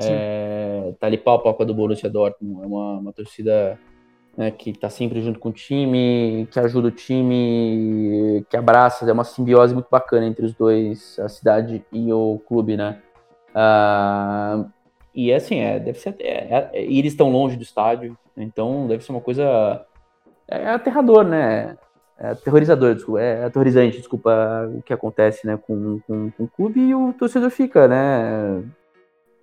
É, tá ali pau a pau com a do Borussia Dortmund. É uma, uma torcida né, que tá sempre junto com o time, que ajuda o time, que abraça. É uma simbiose muito bacana entre os dois, a cidade e o clube, né? Ah, e assim, é, deve ser. É, é, eles estão longe do estádio, então deve ser uma coisa. É aterrador, né? É aterrorizador, desculpa, é aterrorizante, desculpa, o que acontece né, com, com, com o clube e o torcedor fica, né?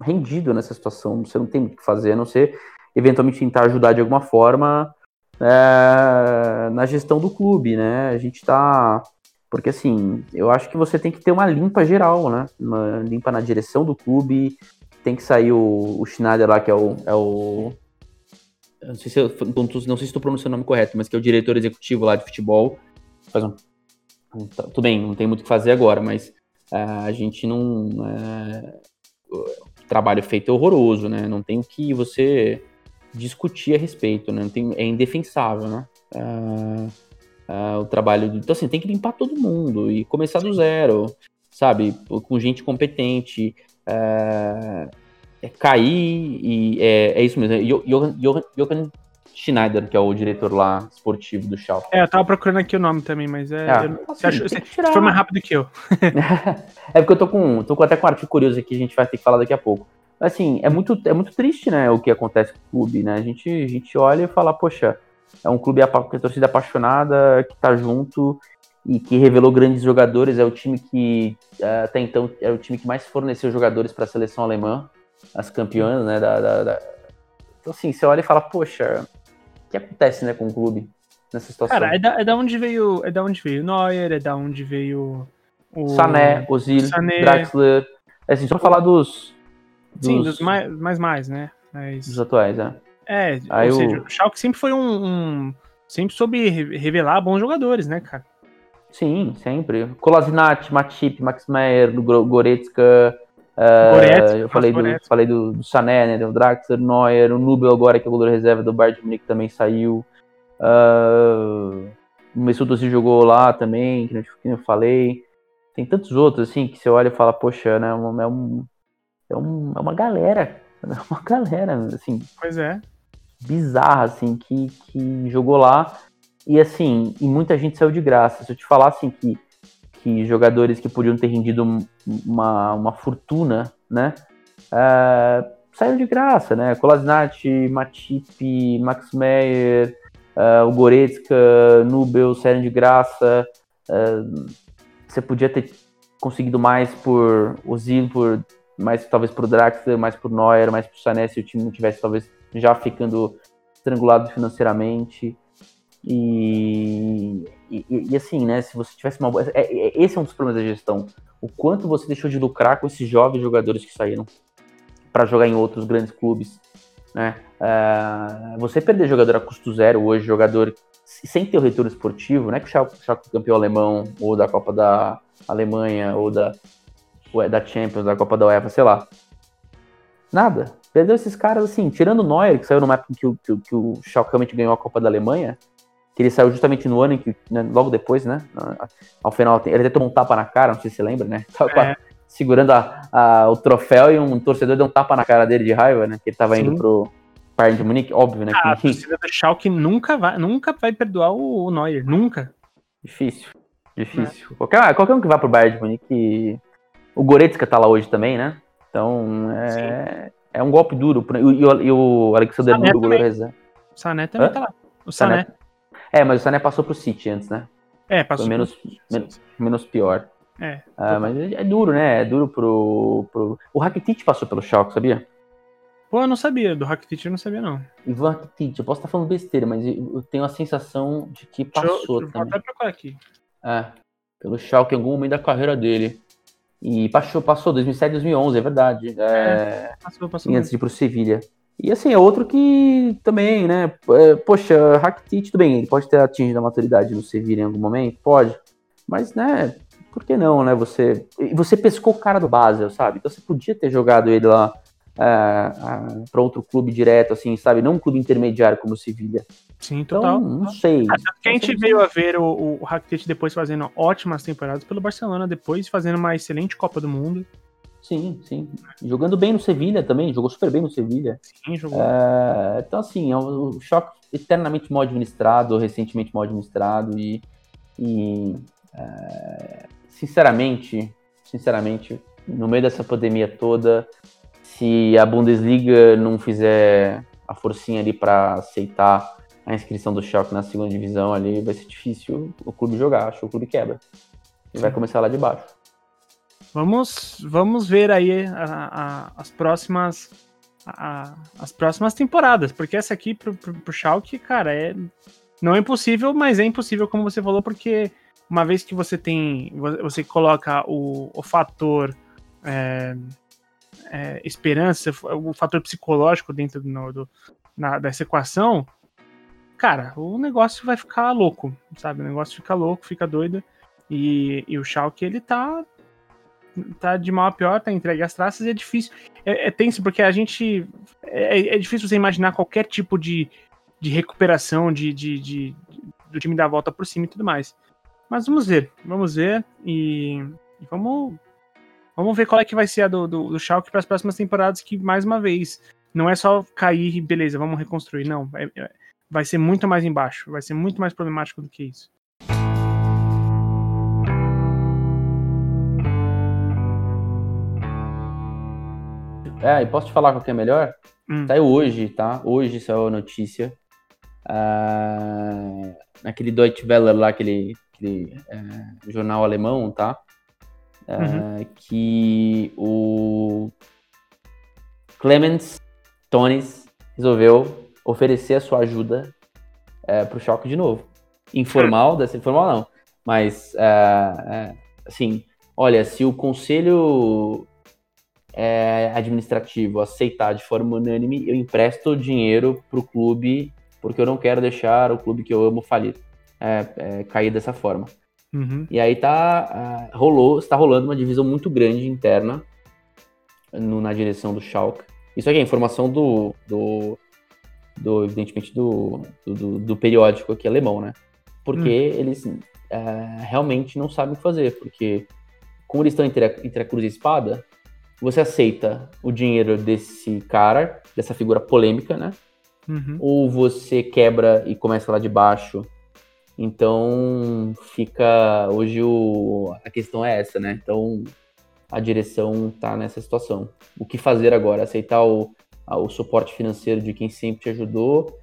Rendido nessa situação, você não tem muito o que fazer, a não ser eventualmente tentar ajudar de alguma forma é, na gestão do clube, né? A gente tá. Porque assim, eu acho que você tem que ter uma limpa geral, né? Uma limpa na direção do clube. Tem que sair o, o Schneider lá, que é o. É o não sei, se eu, não sei se estou pronunciando o nome correto, mas que é o diretor executivo lá de futebol. Faz um, tudo bem, não tem muito o que fazer agora, mas é, a gente não. Trabalho feito é horroroso, né? Não tem o que você discutir a respeito, né? Não tem, é indefensável, né? Uh, uh, o trabalho. Então, assim, tem que limpar todo mundo e começar do zero, sabe? Com gente competente. Uh, é cair e é, é isso mesmo. Johan Schneider, que é o diretor lá esportivo do Schalke. É, eu tava procurando aqui o nome também, mas é. é eu, assim, você, achou, você foi mais rápido que eu. é porque eu tô com, tô com até com um artigo curioso aqui, a gente vai ter que falar daqui a pouco. Assim, é muito, é muito triste, né, o que acontece com o clube, né? A gente, a gente olha e fala, poxa, é um clube com a torcida apaixonada, que tá junto e que revelou grandes jogadores. É o time que, é, até então, é o time que mais forneceu jogadores para a seleção alemã, as campeãs, né? Da, da, da... Então, assim, você olha e fala, poxa, que acontece, né, com o clube nessa situação? Cara, é da, é da onde veio, é da onde veio o Neuer, é da onde veio o Sané, Ozil, Sané. Draxler. É assim, só falar dos, dos... Sim, dos mais, mais, mais né? Mas... Dos atuais, né? É, Aí ou o... seja, o Schalke sempre foi um, um, sempre soube revelar bons jogadores, né, cara? Sim, sempre. Kolasinac, Matip, Max Meyer, Goretzka, Uh, eu falei do, falei do, do Sané, né, do Draxler, Neuer, o Nubel agora, que é o goleiro reserva do Bayern de Munique, também saiu. Uh, o Mesut Özil jogou lá também, que eu falei. Tem tantos outros, assim, que você olha e fala, poxa, né, é, um, é, um, é, um, é uma galera, é uma galera, assim. Pois é. Bizarra, assim, que, que jogou lá. E, assim, e muita gente saiu de graça. Se eu te falar, assim, que que jogadores que podiam ter rendido uma, uma fortuna, né? Uh, saíram de graça, né? Kolasinac, Matip, Max Meyer, uh, o Goretzka, Nubel saíram de graça. Uh, você podia ter conseguido mais por Ozil, por mais talvez por Draxler, mais por Neuer, mais por Sané, se o time não tivesse talvez já ficando estrangulado financeiramente. E, e, e, assim, né? Se você tivesse uma boa. É, é, esse é um dos problemas da gestão. O quanto você deixou de lucrar com esses jovens jogadores que saíram para jogar em outros grandes clubes, né? Uh, você perder jogador a custo zero hoje, jogador sem ter o retorno esportivo, né? Que o Schalke, campeão alemão, ou da Copa da Alemanha, ou da, da Champions, da Copa da UEFA, sei lá. Nada. Perdeu esses caras, assim, tirando o Neuer, que saiu numa época que o, que, que o Schalke realmente ganhou a Copa da Alemanha, que ele saiu justamente no ano em que, né, logo depois, né? Ao final, ele até tomou um tapa na cara, não sei se você lembra, né? Tava é. segurando a, a, o troféu e um torcedor deu um tapa na cara dele de raiva, né? Que ele tava Sim. indo pro Bayern de Munique, óbvio, né? Ah. A torcida do Schalke nunca vai, nunca vai perdoar o, o Neuer, nunca. Difícil, difícil. É. Qualquer, qualquer um que vá pro Bayern de Munique... O Goretzka tá lá hoje também, né? Então, é, é um golpe duro. E, o, e o Alexander Nuro, o goleiro reserva. O Sané também Hã? tá lá. O Sané. Sané. É, mas o Sané passou pro City antes, né? É, passou. Foi menos, pro... menos, menos pior. É. Ah, mas é duro, né? É duro pro. pro... O Rakitic passou pelo Schalke, sabia? Pô, eu não sabia. Do Rakitic eu não sabia, não. Ivan Rakitic, eu posso estar falando besteira, mas eu tenho a sensação de que passou eu, eu também. Vou até procurar aqui. É, pelo Schalke em algum momento da carreira dele. E passou, passou 2007, 2011, é verdade. É, é passou, passou. Antes de ir pro Sevilha. E assim, é outro que também, né? É, poxa, Rakitic, tudo bem, ele pode ter atingido a maturidade no Sevilha em algum momento, pode. Mas, né, por que não, né? Você, você pescou o cara do Basel, sabe? Então você podia ter jogado ele lá uh, para outro clube direto, assim, sabe? Não um clube intermediário como o Sevilha. Sim, então, total. Então, não sei. Ah, que a gente veio a ver o, o Rakitic depois fazendo ótimas temporadas pelo Barcelona, depois fazendo uma excelente Copa do Mundo. Sim, sim. Jogando bem no Sevilha também, jogou super bem no Sevilha. Sim, jogou. É, então, assim, é um choque eternamente mal administrado, recentemente mal administrado e, e é, sinceramente, sinceramente, no meio dessa pandemia toda, se a Bundesliga não fizer a forcinha ali para aceitar a inscrição do Schalke na segunda divisão ali, vai ser difícil o clube jogar, acho que o clube quebra. E vai começar lá de baixo. Vamos, vamos ver aí a, a, as próximas a, as próximas temporadas, porque essa aqui pro, pro, pro Schalke, cara, é não é impossível, mas é impossível como você falou, porque uma vez que você tem, você coloca o, o fator é, é, esperança, o fator psicológico dentro do, do, na, dessa equação, cara, o negócio vai ficar louco, sabe? O negócio fica louco, fica doido. E, e o Schalke, ele tá tá de mal a pior, tá entregue às traças e é difícil. É, é tenso porque a gente. É, é, difícil você imaginar qualquer tipo de, de recuperação de, de, de, do time dar a volta por cima e tudo mais. Mas vamos ver, vamos ver e, e vamos Vamos ver qual é que vai ser a do, do, do Schalke para as próximas temporadas, que, mais uma vez, não é só cair e beleza, vamos reconstruir. Não, é, é, vai ser muito mais embaixo, vai ser muito mais problemático do que isso. É, e posso te falar qual que é melhor? Hum. Saiu hoje, tá? Hoje saiu a notícia. Naquele Deutsche Welle lá, aquele, aquele uh, jornal alemão, tá? uhum. uh, que o Clemens Tones resolveu oferecer a sua ajuda é, para o choque de novo. Informal, dessa informal não, mas uh, assim, olha, se o conselho administrativo aceitar de forma unânime, eu empresto dinheiro para o clube porque eu não quero deixar o clube que eu amo falir, cair dessa forma. Uhum. E aí tá, uh, rolou, está rolando uma divisão muito grande interna no, na direção do Schalke. Isso aqui é informação do, do, do evidentemente, do, do, do, periódico aqui alemão, né? Porque uhum. eles uh, realmente não sabem o que fazer, porque como eles estão entre a, entre a cruz e a espada, você aceita o dinheiro desse cara, dessa figura polêmica, né? Uhum. Ou você quebra e começa lá de baixo então fica hoje o, a questão é essa, né? Então a direção está nessa situação. O que fazer agora? Aceitar o, o suporte financeiro de quem sempre te ajudou,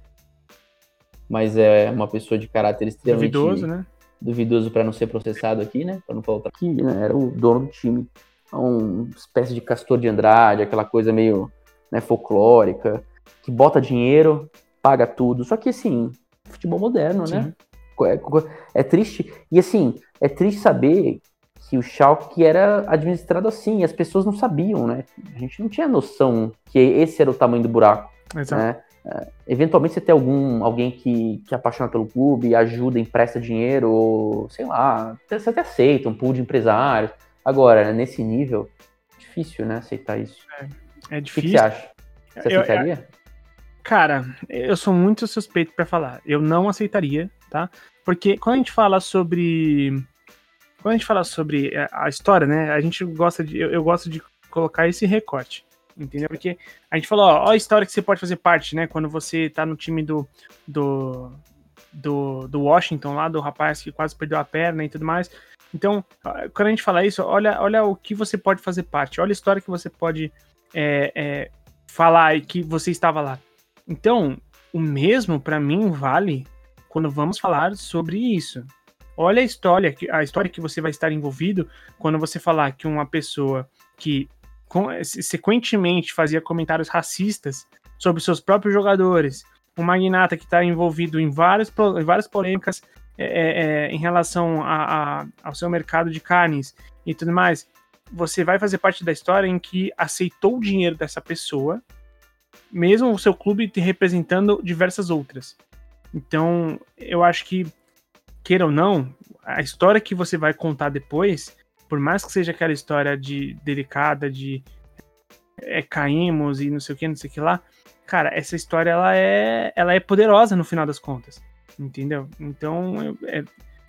mas é uma pessoa de caráter extremamente duvidoso, né? Duvidoso para não ser processado aqui, né? Para não faltar aqui, né? Era o dono do time, uma espécie de castor de Andrade, aquela coisa meio né, folclórica, que bota dinheiro, paga tudo. Só que assim, futebol moderno, né? Sim. né? É, é triste. E assim, é triste saber que o Schalke era administrado assim, e as pessoas não sabiam, né? A gente não tinha noção que esse era o tamanho do buraco. Exato. Né? É, eventualmente você tem algum, alguém que, que é apaixona pelo clube, ajuda, empresta dinheiro, ou, sei lá, você até aceita um pool de empresários. Agora, nesse nível, difícil, né, aceitar isso. É, é difícil. O que, você acha? Você aceitaria? Eu, cara, eu sou muito suspeito para falar. Eu não aceitaria, tá? Porque quando a gente fala sobre. Quando a gente fala sobre a história, né? A gente gosta de. Eu, eu gosto de colocar esse recorte. Entendeu? Porque a gente falou, ó, ó, a história que você pode fazer parte, né? Quando você tá no time do, do, do, do Washington lá, do rapaz que quase perdeu a perna e tudo mais. Então, quando a gente fala isso, olha, olha o que você pode fazer parte, olha a história que você pode é, é, falar e que você estava lá. Então, o mesmo para mim vale quando vamos falar sobre isso. Olha a história, a história que você vai estar envolvido quando você falar que uma pessoa que sequentemente fazia comentários racistas sobre seus próprios jogadores, um magnata que está envolvido em várias, em várias polêmicas é, é, é, em relação a, a, ao seu mercado de carnes e tudo mais, você vai fazer parte da história em que aceitou o dinheiro dessa pessoa, mesmo o seu clube te representando diversas outras. Então, eu acho que, queira ou não, a história que você vai contar depois, por mais que seja aquela história de delicada, de é, caímos e não sei o que, não sei o que lá, cara, essa história ela é, ela é poderosa no final das contas, entendeu? Então, é,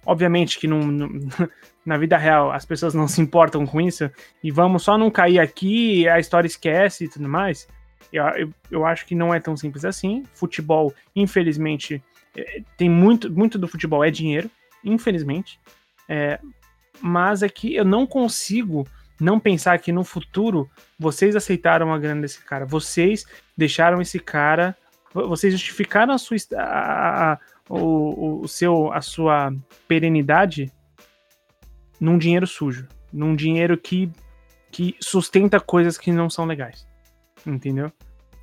obviamente que na vida real as pessoas não se importam com isso e vamos só não cair aqui, a história esquece e tudo mais. Eu, eu, eu acho que não é tão simples assim. Futebol, infelizmente, é, tem muito, muito do futebol é dinheiro, infelizmente. É, mas é que eu não consigo não pensar que no futuro vocês aceitaram a grana desse cara, vocês deixaram esse cara, vocês justificaram a sua a, a, o, o seu a sua perenidade num dinheiro sujo, num dinheiro que que sustenta coisas que não são legais, entendeu?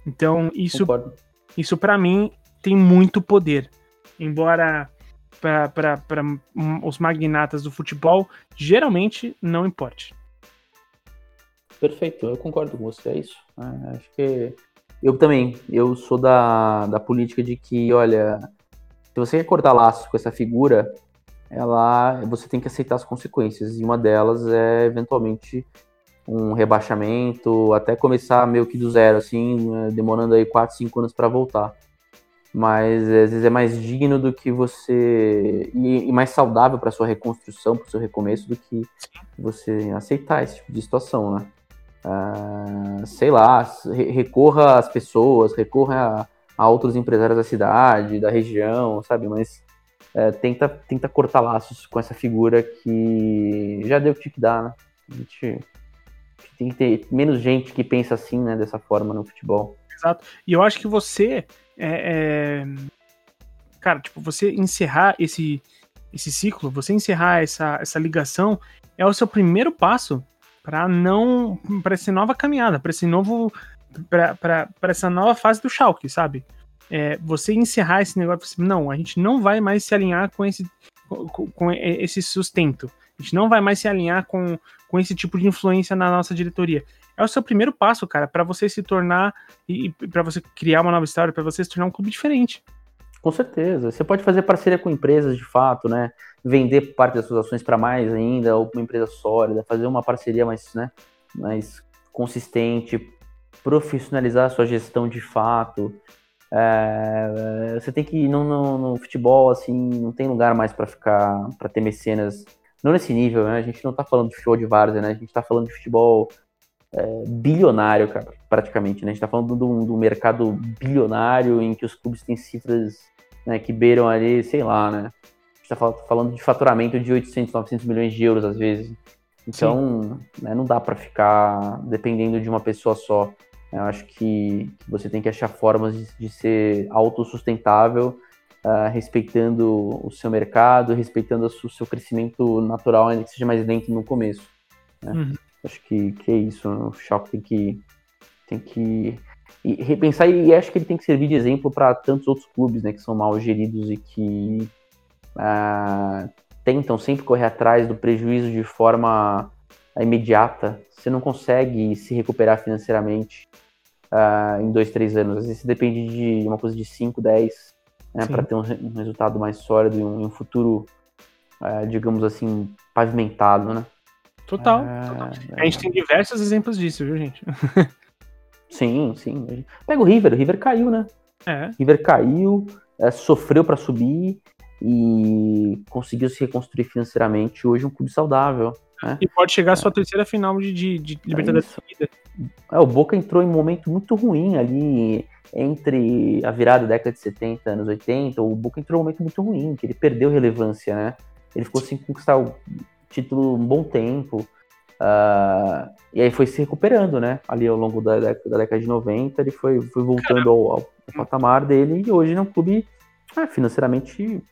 Então isso Concordo. isso para mim tem muito poder, embora para os magnatas do futebol geralmente não importe. Perfeito, eu concordo com você, é isso. É, acho que eu também, eu sou da, da política de que, olha, se você quer cortar laços com essa figura, ela, você tem que aceitar as consequências, e uma delas é, eventualmente, um rebaixamento, até começar meio que do zero, assim, né, demorando aí 4, 5 anos para voltar. Mas às vezes é mais digno do que você. e, e mais saudável para sua reconstrução, para o seu recomeço, do que você aceitar esse tipo de situação, né? uh, sei lá, recorra às pessoas, recorra a, a, outros empresários da cidade, da região, sabe? Mas uh, tenta, tenta cortar laços com essa figura que já deu o que tinha que dar, né? A gente tem que ter menos gente que pensa assim, né, dessa forma no futebol. Exato. E eu acho que você é, é... cara, tipo, você encerrar esse esse ciclo, você encerrar essa, essa ligação é o seu primeiro passo para não para essa nova caminhada, para esse novo para essa nova fase do Schalke, sabe? É, você encerrar esse negócio, assim, não, a gente não vai mais se alinhar com esse com, com esse sustento. A gente não vai mais se alinhar com, com esse tipo de influência na nossa diretoria. É o seu primeiro passo, cara, para você se tornar e para você criar uma nova história, para você se tornar um clube diferente. Com certeza. Você pode fazer parceria com empresas de fato, né? Vender parte das suas ações para mais ainda, ou uma empresa sólida, fazer uma parceria mais, né, mais consistente, profissionalizar a sua gestão de fato. É, você tem que no, no, no, futebol assim não tem lugar mais para ficar para ter mecenas não nesse nível né a gente não tá falando de futebol de várzea né a gente tá falando de futebol é, bilionário, cara, praticamente. Né? A gente está falando do, mercado bilionário em que os clubes têm cifras né, que beiram ali, sei lá, né? A gente está falando de faturamento de 800, 900 milhões de euros às vezes. Então, né, não dá para ficar dependendo de uma pessoa só. Eu acho que, você tem que achar formas de, de ser autossustentável, uh, respeitando o seu mercado, respeitando o seu crescimento natural, ainda que seja mais lento no começo. Né? Uhum. Acho que, que é isso. O Schalke tem que, tem que e repensar e acho que ele tem que servir de exemplo para tantos outros clubes né, que são mal geridos e que ah, tentam sempre correr atrás do prejuízo de forma imediata. Você não consegue se recuperar financeiramente ah, em dois, três anos. Às vezes depende de uma coisa de 5, 10 né, para ter um, um, resultado mais sólido e um, um futuro, ah, digamos assim, pavimentado, né? Total, ah, total. A gente tem diversos exemplos disso, viu, gente? Sim, sim. Pega o River, o River caiu, né? É. River caiu, é, sofreu para subir e conseguiu se reconstruir financeiramente. Hoje um clube saudável. Né? E pode chegar à sua terceira final de, de, de Libertadores é É, o Boca entrou em um momento muito ruim ali entre a virada da década de 70 anos 80. O Boca entrou em um momento muito ruim, que ele perdeu relevância, né? Ele ficou sem conquistar o título um bom tempo. Uh, e aí foi se recuperando, né? Ali ao longo da, da, da década de 90, ele foi, foi voltando ao, ao, patamar dele e hoje é um clube ah, financeiramente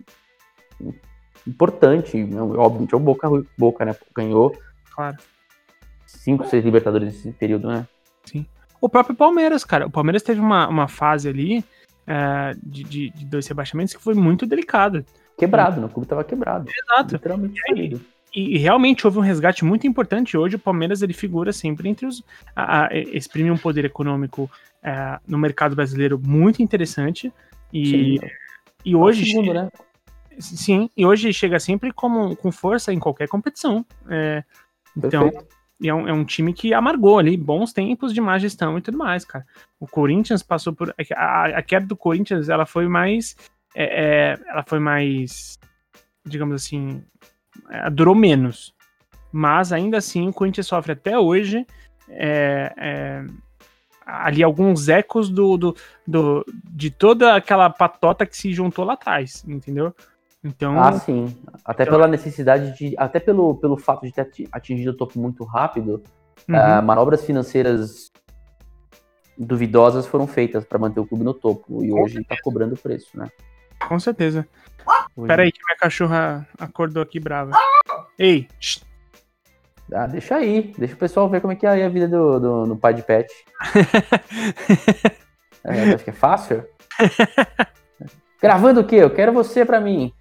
importante. Né? Óbvio, é o Boca, Boca, né? Ganhou claro. cinco, seis Libertadores nesse período, né? Sim. O próprio Palmeiras, cara. O Palmeiras teve uma, uma fase ali é, de, de, de, dois rebaixamentos que foi muito delicada. Quebrado, né? O clube tava quebrado. Exato. Literalmente falido. E, e, realmente houve um resgate muito importante. Hoje o Palmeiras ele figura sempre entre os. A, a, exprime um poder econômico é, no mercado brasileiro muito interessante. E, e hoje. É segundo, né? Sim, e hoje chega sempre como, com força em qualquer competição. É, então, é um, é um, time que amargou ali bons tempos de má gestão e tudo mais, cara. O Corinthians passou por. A, a queda do Corinthians, ela foi mais. É, é, ela foi mais. Digamos assim. É, durou menos. Mas ainda assim, o Corinthians sofre até hoje. É, é, ali alguns ecos do, do, do, de toda aquela patota que se juntou lá atrás, entendeu? Então, ah, sim. Até então... pela necessidade de. Até pelo, pelo fato de ter atingido o topo muito rápido, uhum. uh, manobras financeiras duvidosas foram feitas para manter o clube no topo. E Com hoje está cobrando o preço, né? Com certeza. Hoje... Pera aí, que minha cachorra acordou aqui brava. Ei! Ah, deixa aí. Deixa o pessoal ver como é que é a vida do, do, do pai de pet. é, acho que é fácil? Gravando o quê? Eu quero você para mim.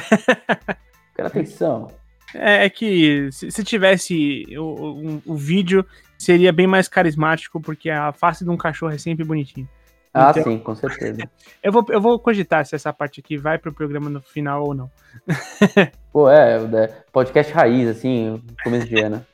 Quero atenção. É, é que se, se tivesse o, o vídeo, seria bem mais carismático, porque a face de um cachorro é sempre bonitinho. Ah, então, sim, com certeza. Eu vou, eu vou cogitar se essa parte aqui vai pro programa no final ou não. Pô, é, é podcast raiz, assim, começo de ano.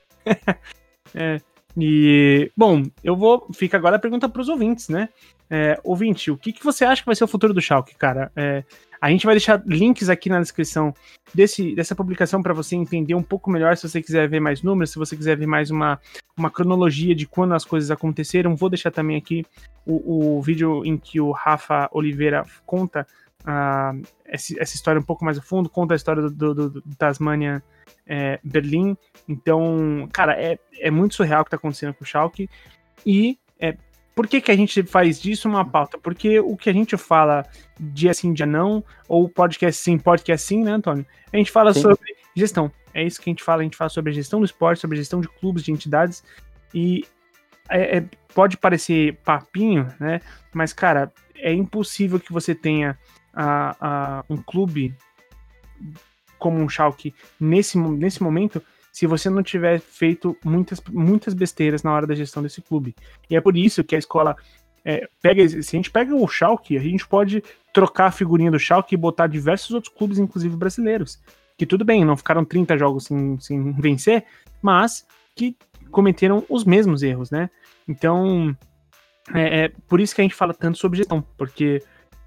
é, e, bom, eu vou. Fica agora a pergunta para os ouvintes, né? É, ouvinte, o que, que você acha que vai ser o futuro do Schalke, cara? É, a gente vai deixar links aqui na descrição desse, dessa publicação para você entender um pouco melhor se você quiser ver mais números, se você quiser ver mais uma, uma cronologia de quando as coisas aconteceram. Vou deixar também aqui o, o vídeo em que o Rafa Oliveira conta uh, essa, essa, história um pouco mais a fundo, conta a história do, do, do, do Tasmania é, Berlim. Então, cara, é, é muito surreal o que tá acontecendo com o Schalke. E é, por que, que a gente faz disso uma pauta? Porque o que a gente fala dia sim, dia não, ou podcast sim, podcast sim, né, Antônio? A gente fala sim. sobre gestão. É isso que a gente fala, a gente fala sobre a gestão do esporte, sobre a gestão de clubes, de entidades, e é, é, pode parecer papinho, né? Mas, cara, é impossível que você tenha a, a, um clube como um Schalke nesse, nesse momento se você não tiver feito muitas, muitas besteiras na hora da gestão desse clube. E é por isso que a escola é, pega. Se a gente pega o Schalke, a gente pode trocar a figurinha do Schalke e botar diversos outros clubes, inclusive brasileiros. Que tudo bem, não ficaram 30 jogos sem, sem vencer, mas que cometeram os mesmos erros, né? Então, é, é, por isso que a gente fala tanto sobre gestão, porque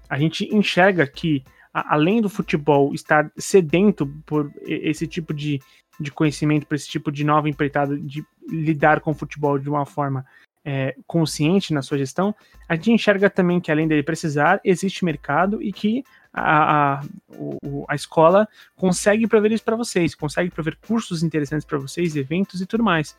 a gente enxerga que, a, além do futebol estar sedento por esse tipo de, de conhecimento para esse tipo de nova empreitada de lidar com o futebol de uma forma é, consciente na sua gestão, a gente enxerga também que além dele precisar, existe mercado e que a, a, o, a escola consegue prover isso para vocês, consegue prover cursos interessantes para vocês, eventos e tudo mais.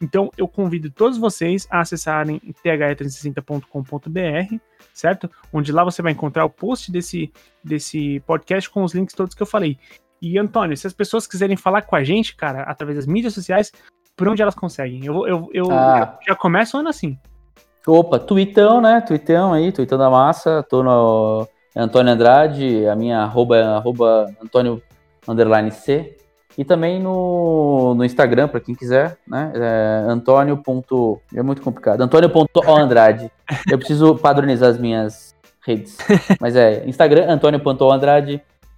Então eu convido todos vocês a acessarem th360.com.br, certo? Onde lá você vai encontrar o post desse, desse podcast com os links todos que eu falei. E, Antônio, se as pessoas quiserem falar com a gente, cara, através das mídias sociais, por onde elas conseguem? Eu, eu, eu, ah. já começo ano assim. Opa, Twittão, né? Twittão aí, Twittão da Massa. Tô no Antônio Andrade, a minha arroba é arroba Antônio underline C. E também no, no Instagram, para quem quiser, né? É Antônio. É muito complicado. Antônio. Ponto Andrade. Eu preciso padronizar as minhas redes. Mas é Instagram, Antônio.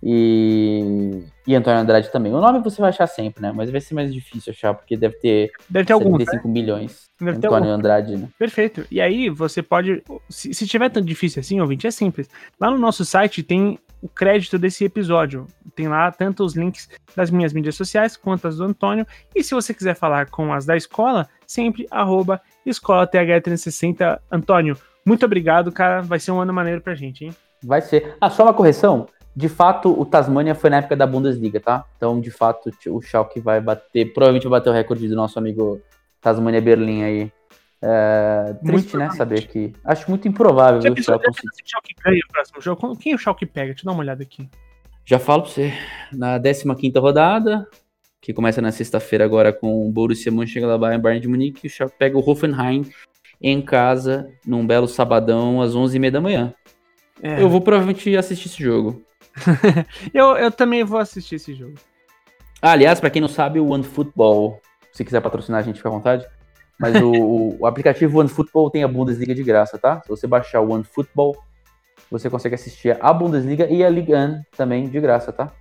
E, e Antônio Andrade também. O nome você vai achar sempre, né? Mas vai ser mais difícil achar, porque deve ter, deve ter 75 algum, né? milhões. Deve Antônio Andrade, né? Perfeito. E aí você pode. Se, se tiver tão difícil assim, ouvinte, é simples. Lá no nosso site tem o crédito desse episódio. Tem lá tanto os links das minhas mídias sociais quanto as do Antônio. E se você quiser falar com as da escola, sempre arroba escola TH360. Antônio, muito obrigado, cara. Vai ser um ano maneiro pra gente, hein? Vai ser. Ah, só uma correção. De fato, o Tasmania foi na época da Bundesliga, tá? Então, de fato, o Schalke vai bater, provavelmente vai bater o recorde do nosso amigo Tasmania Berlim aí. É, triste, né? Saber que. Acho muito improvável Já o Schalke. Se o Schalke ganha o próximo jogo, quem o Schalke pega? Deixa eu dar uma olhada aqui. Já falo pra você. Na 15 rodada, que começa na sexta-feira agora com o Borussia Mönchengladbach e Bayern de Munique, o Schalke pega o Hoffenheim em casa, num belo sabadão, às 11h30 da manhã. É. Eu vou provavelmente assistir esse jogo. eu, eu também vou assistir esse jogo. Ah, aliás, para quem não sabe, o OneFootball, se quiser patrocinar a gente, fica à vontade. Mas o, o aplicativo OneFootball tem a Bundesliga de graça, tá? Se você baixar o OneFootball, você consegue assistir a Bundesliga e a Liga 1 também de graça, tá?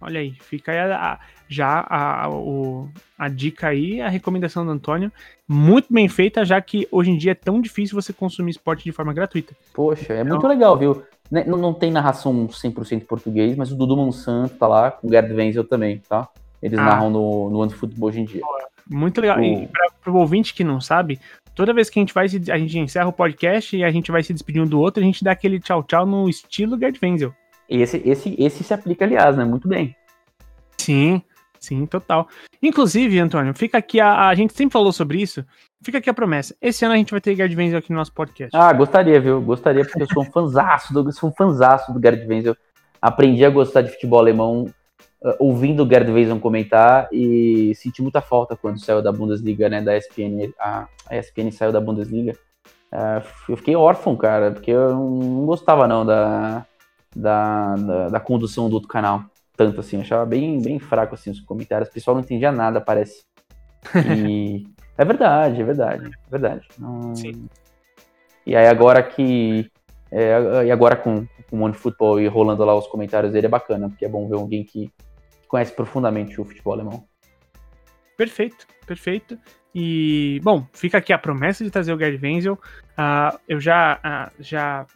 Olha aí, fica aí a, a, já a, o, a dica aí, a recomendação do Antônio. Muito bem feita, já que hoje em dia é tão difícil você consumir esporte de forma gratuita. Poxa, é então, muito legal, viu? Né, não, não tem narração 100% português, mas o Dudu Monsanto tá lá, com o Gerd Wenzel também, tá? Eles ah. narram no, no futebol hoje em dia. Muito legal. O... E para o ouvinte que não sabe, toda vez que a gente vai se, a gente encerra o podcast e a gente vai se despedir um do outro, a gente dá aquele tchau tchau no estilo Gerd Wenzel. Esse, esse, esse se aplica, aliás, né? Muito bem. Sim, sim, total. Inclusive, Antônio, fica aqui a, a gente sempre falou sobre isso. Fica aqui a promessa. Esse ano a gente vai ter Gerd Wenzel aqui no nosso podcast. Ah, gostaria, viu? Gostaria, porque eu sou um fanzaço do, sou um fanzaço do Gerd Wenzel. Aprendi a gostar de futebol alemão uh, ouvindo o Gerd Wenzel comentar e senti muita falta quando saiu da Bundesliga, né? Da ESPN. A, a ESPN saiu da Bundesliga. Uh, eu fiquei órfão, cara, porque eu não gostava não da, da, da, da condução do outro canal. Tanto assim, achava bem, bem fraco assim os comentários. O pessoal não entendia nada, parece. E É verdade, é verdade, é verdade. Não... Sim. E aí agora que. É, e agora com, com o Money Futebol e rolando lá os comentários dele é bacana, porque é bom ver alguém que conhece profundamente o futebol alemão. Perfeito, perfeito. E, bom, fica aqui a promessa de trazer o Gerd Wenzel. Uh, eu já, uh, já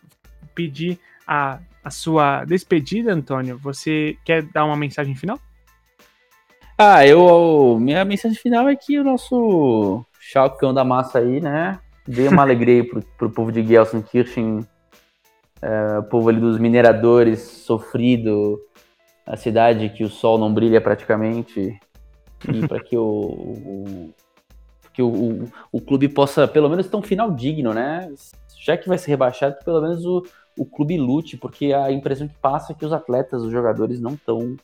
pedi a, a sua despedida, Antônio. Você quer dar uma mensagem final? Ah, eu. Minha mensagem final é que o nosso Chalcão da massa aí, né? Dê uma alegria pro, pro povo de Gelsenkirchen, é, o povo ali dos mineradores, sofrido, a cidade que o sol não brilha praticamente, e para que o, o que o, o, o, clube possa pelo menos ter um final digno, né? Já que vai ser rebaixado, pelo menos o, o clube lute, porque a impressão que passa é que os atletas, os jogadores não estão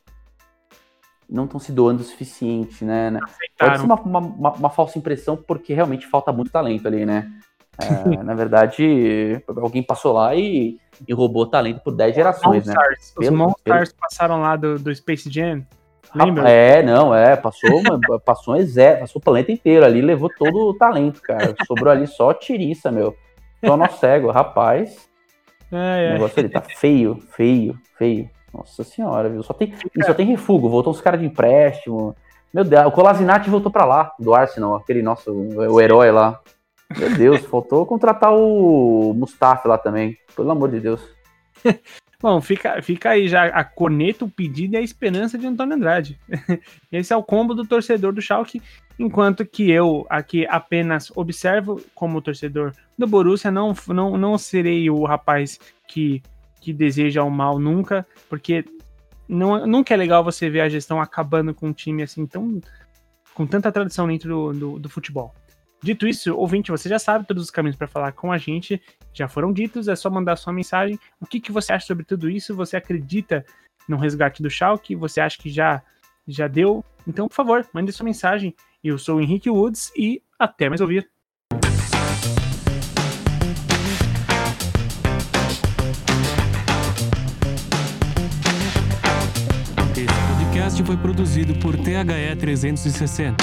não estão se doando o suficiente, né? né? Pode ser uma, uma, uma, falsa impressão, porque realmente falta muito talento ali, né? É, na verdade, alguém passou lá e, e roubou talento por 10 gerações, né? Né? Os pelo, Monstars pelo... passaram lá do, do Space Jam. Lembra? É, não, é, passou, uma, passou um exército, passou o planeta inteiro ali, levou todo o talento, cara. Sobrou ali só tiriça, meu. Só nó cego, rapaz. É, é. O negócio ali tá feio, feio, feio. Nossa senhora, viu? Só tem, e só tem refúgio. Voltou os caras de empréstimo. Meu Deus, o Colasinati voltou pra lá, do Arsenal, aquele nosso, o herói lá. Meu Deus, faltou contratar o Mustafa lá também. Pelo amor de Deus. Bom, fica, fica aí já a corneta, o pedido e a esperança de Antônio Andrade. Esse é o combo do torcedor do Schalke, enquanto que eu aqui apenas observo como torcedor do Borussia, não, não, não serei o rapaz que que deseja o mal nunca, porque não, nunca é legal você ver a gestão acabando com um time assim tão com tanta tradição dentro do, do, do futebol. Dito isso, ouvinte, você já sabe todos os caminhos para falar com a gente, já foram ditos, é só mandar sua mensagem. O que, que você acha sobre tudo isso? Você acredita no resgate do Schalke? Você acha que já já deu? Então, por favor, mande sua mensagem. Eu sou o Henrique Woods e até mais ouvir. podcast foi produzido por THE 360.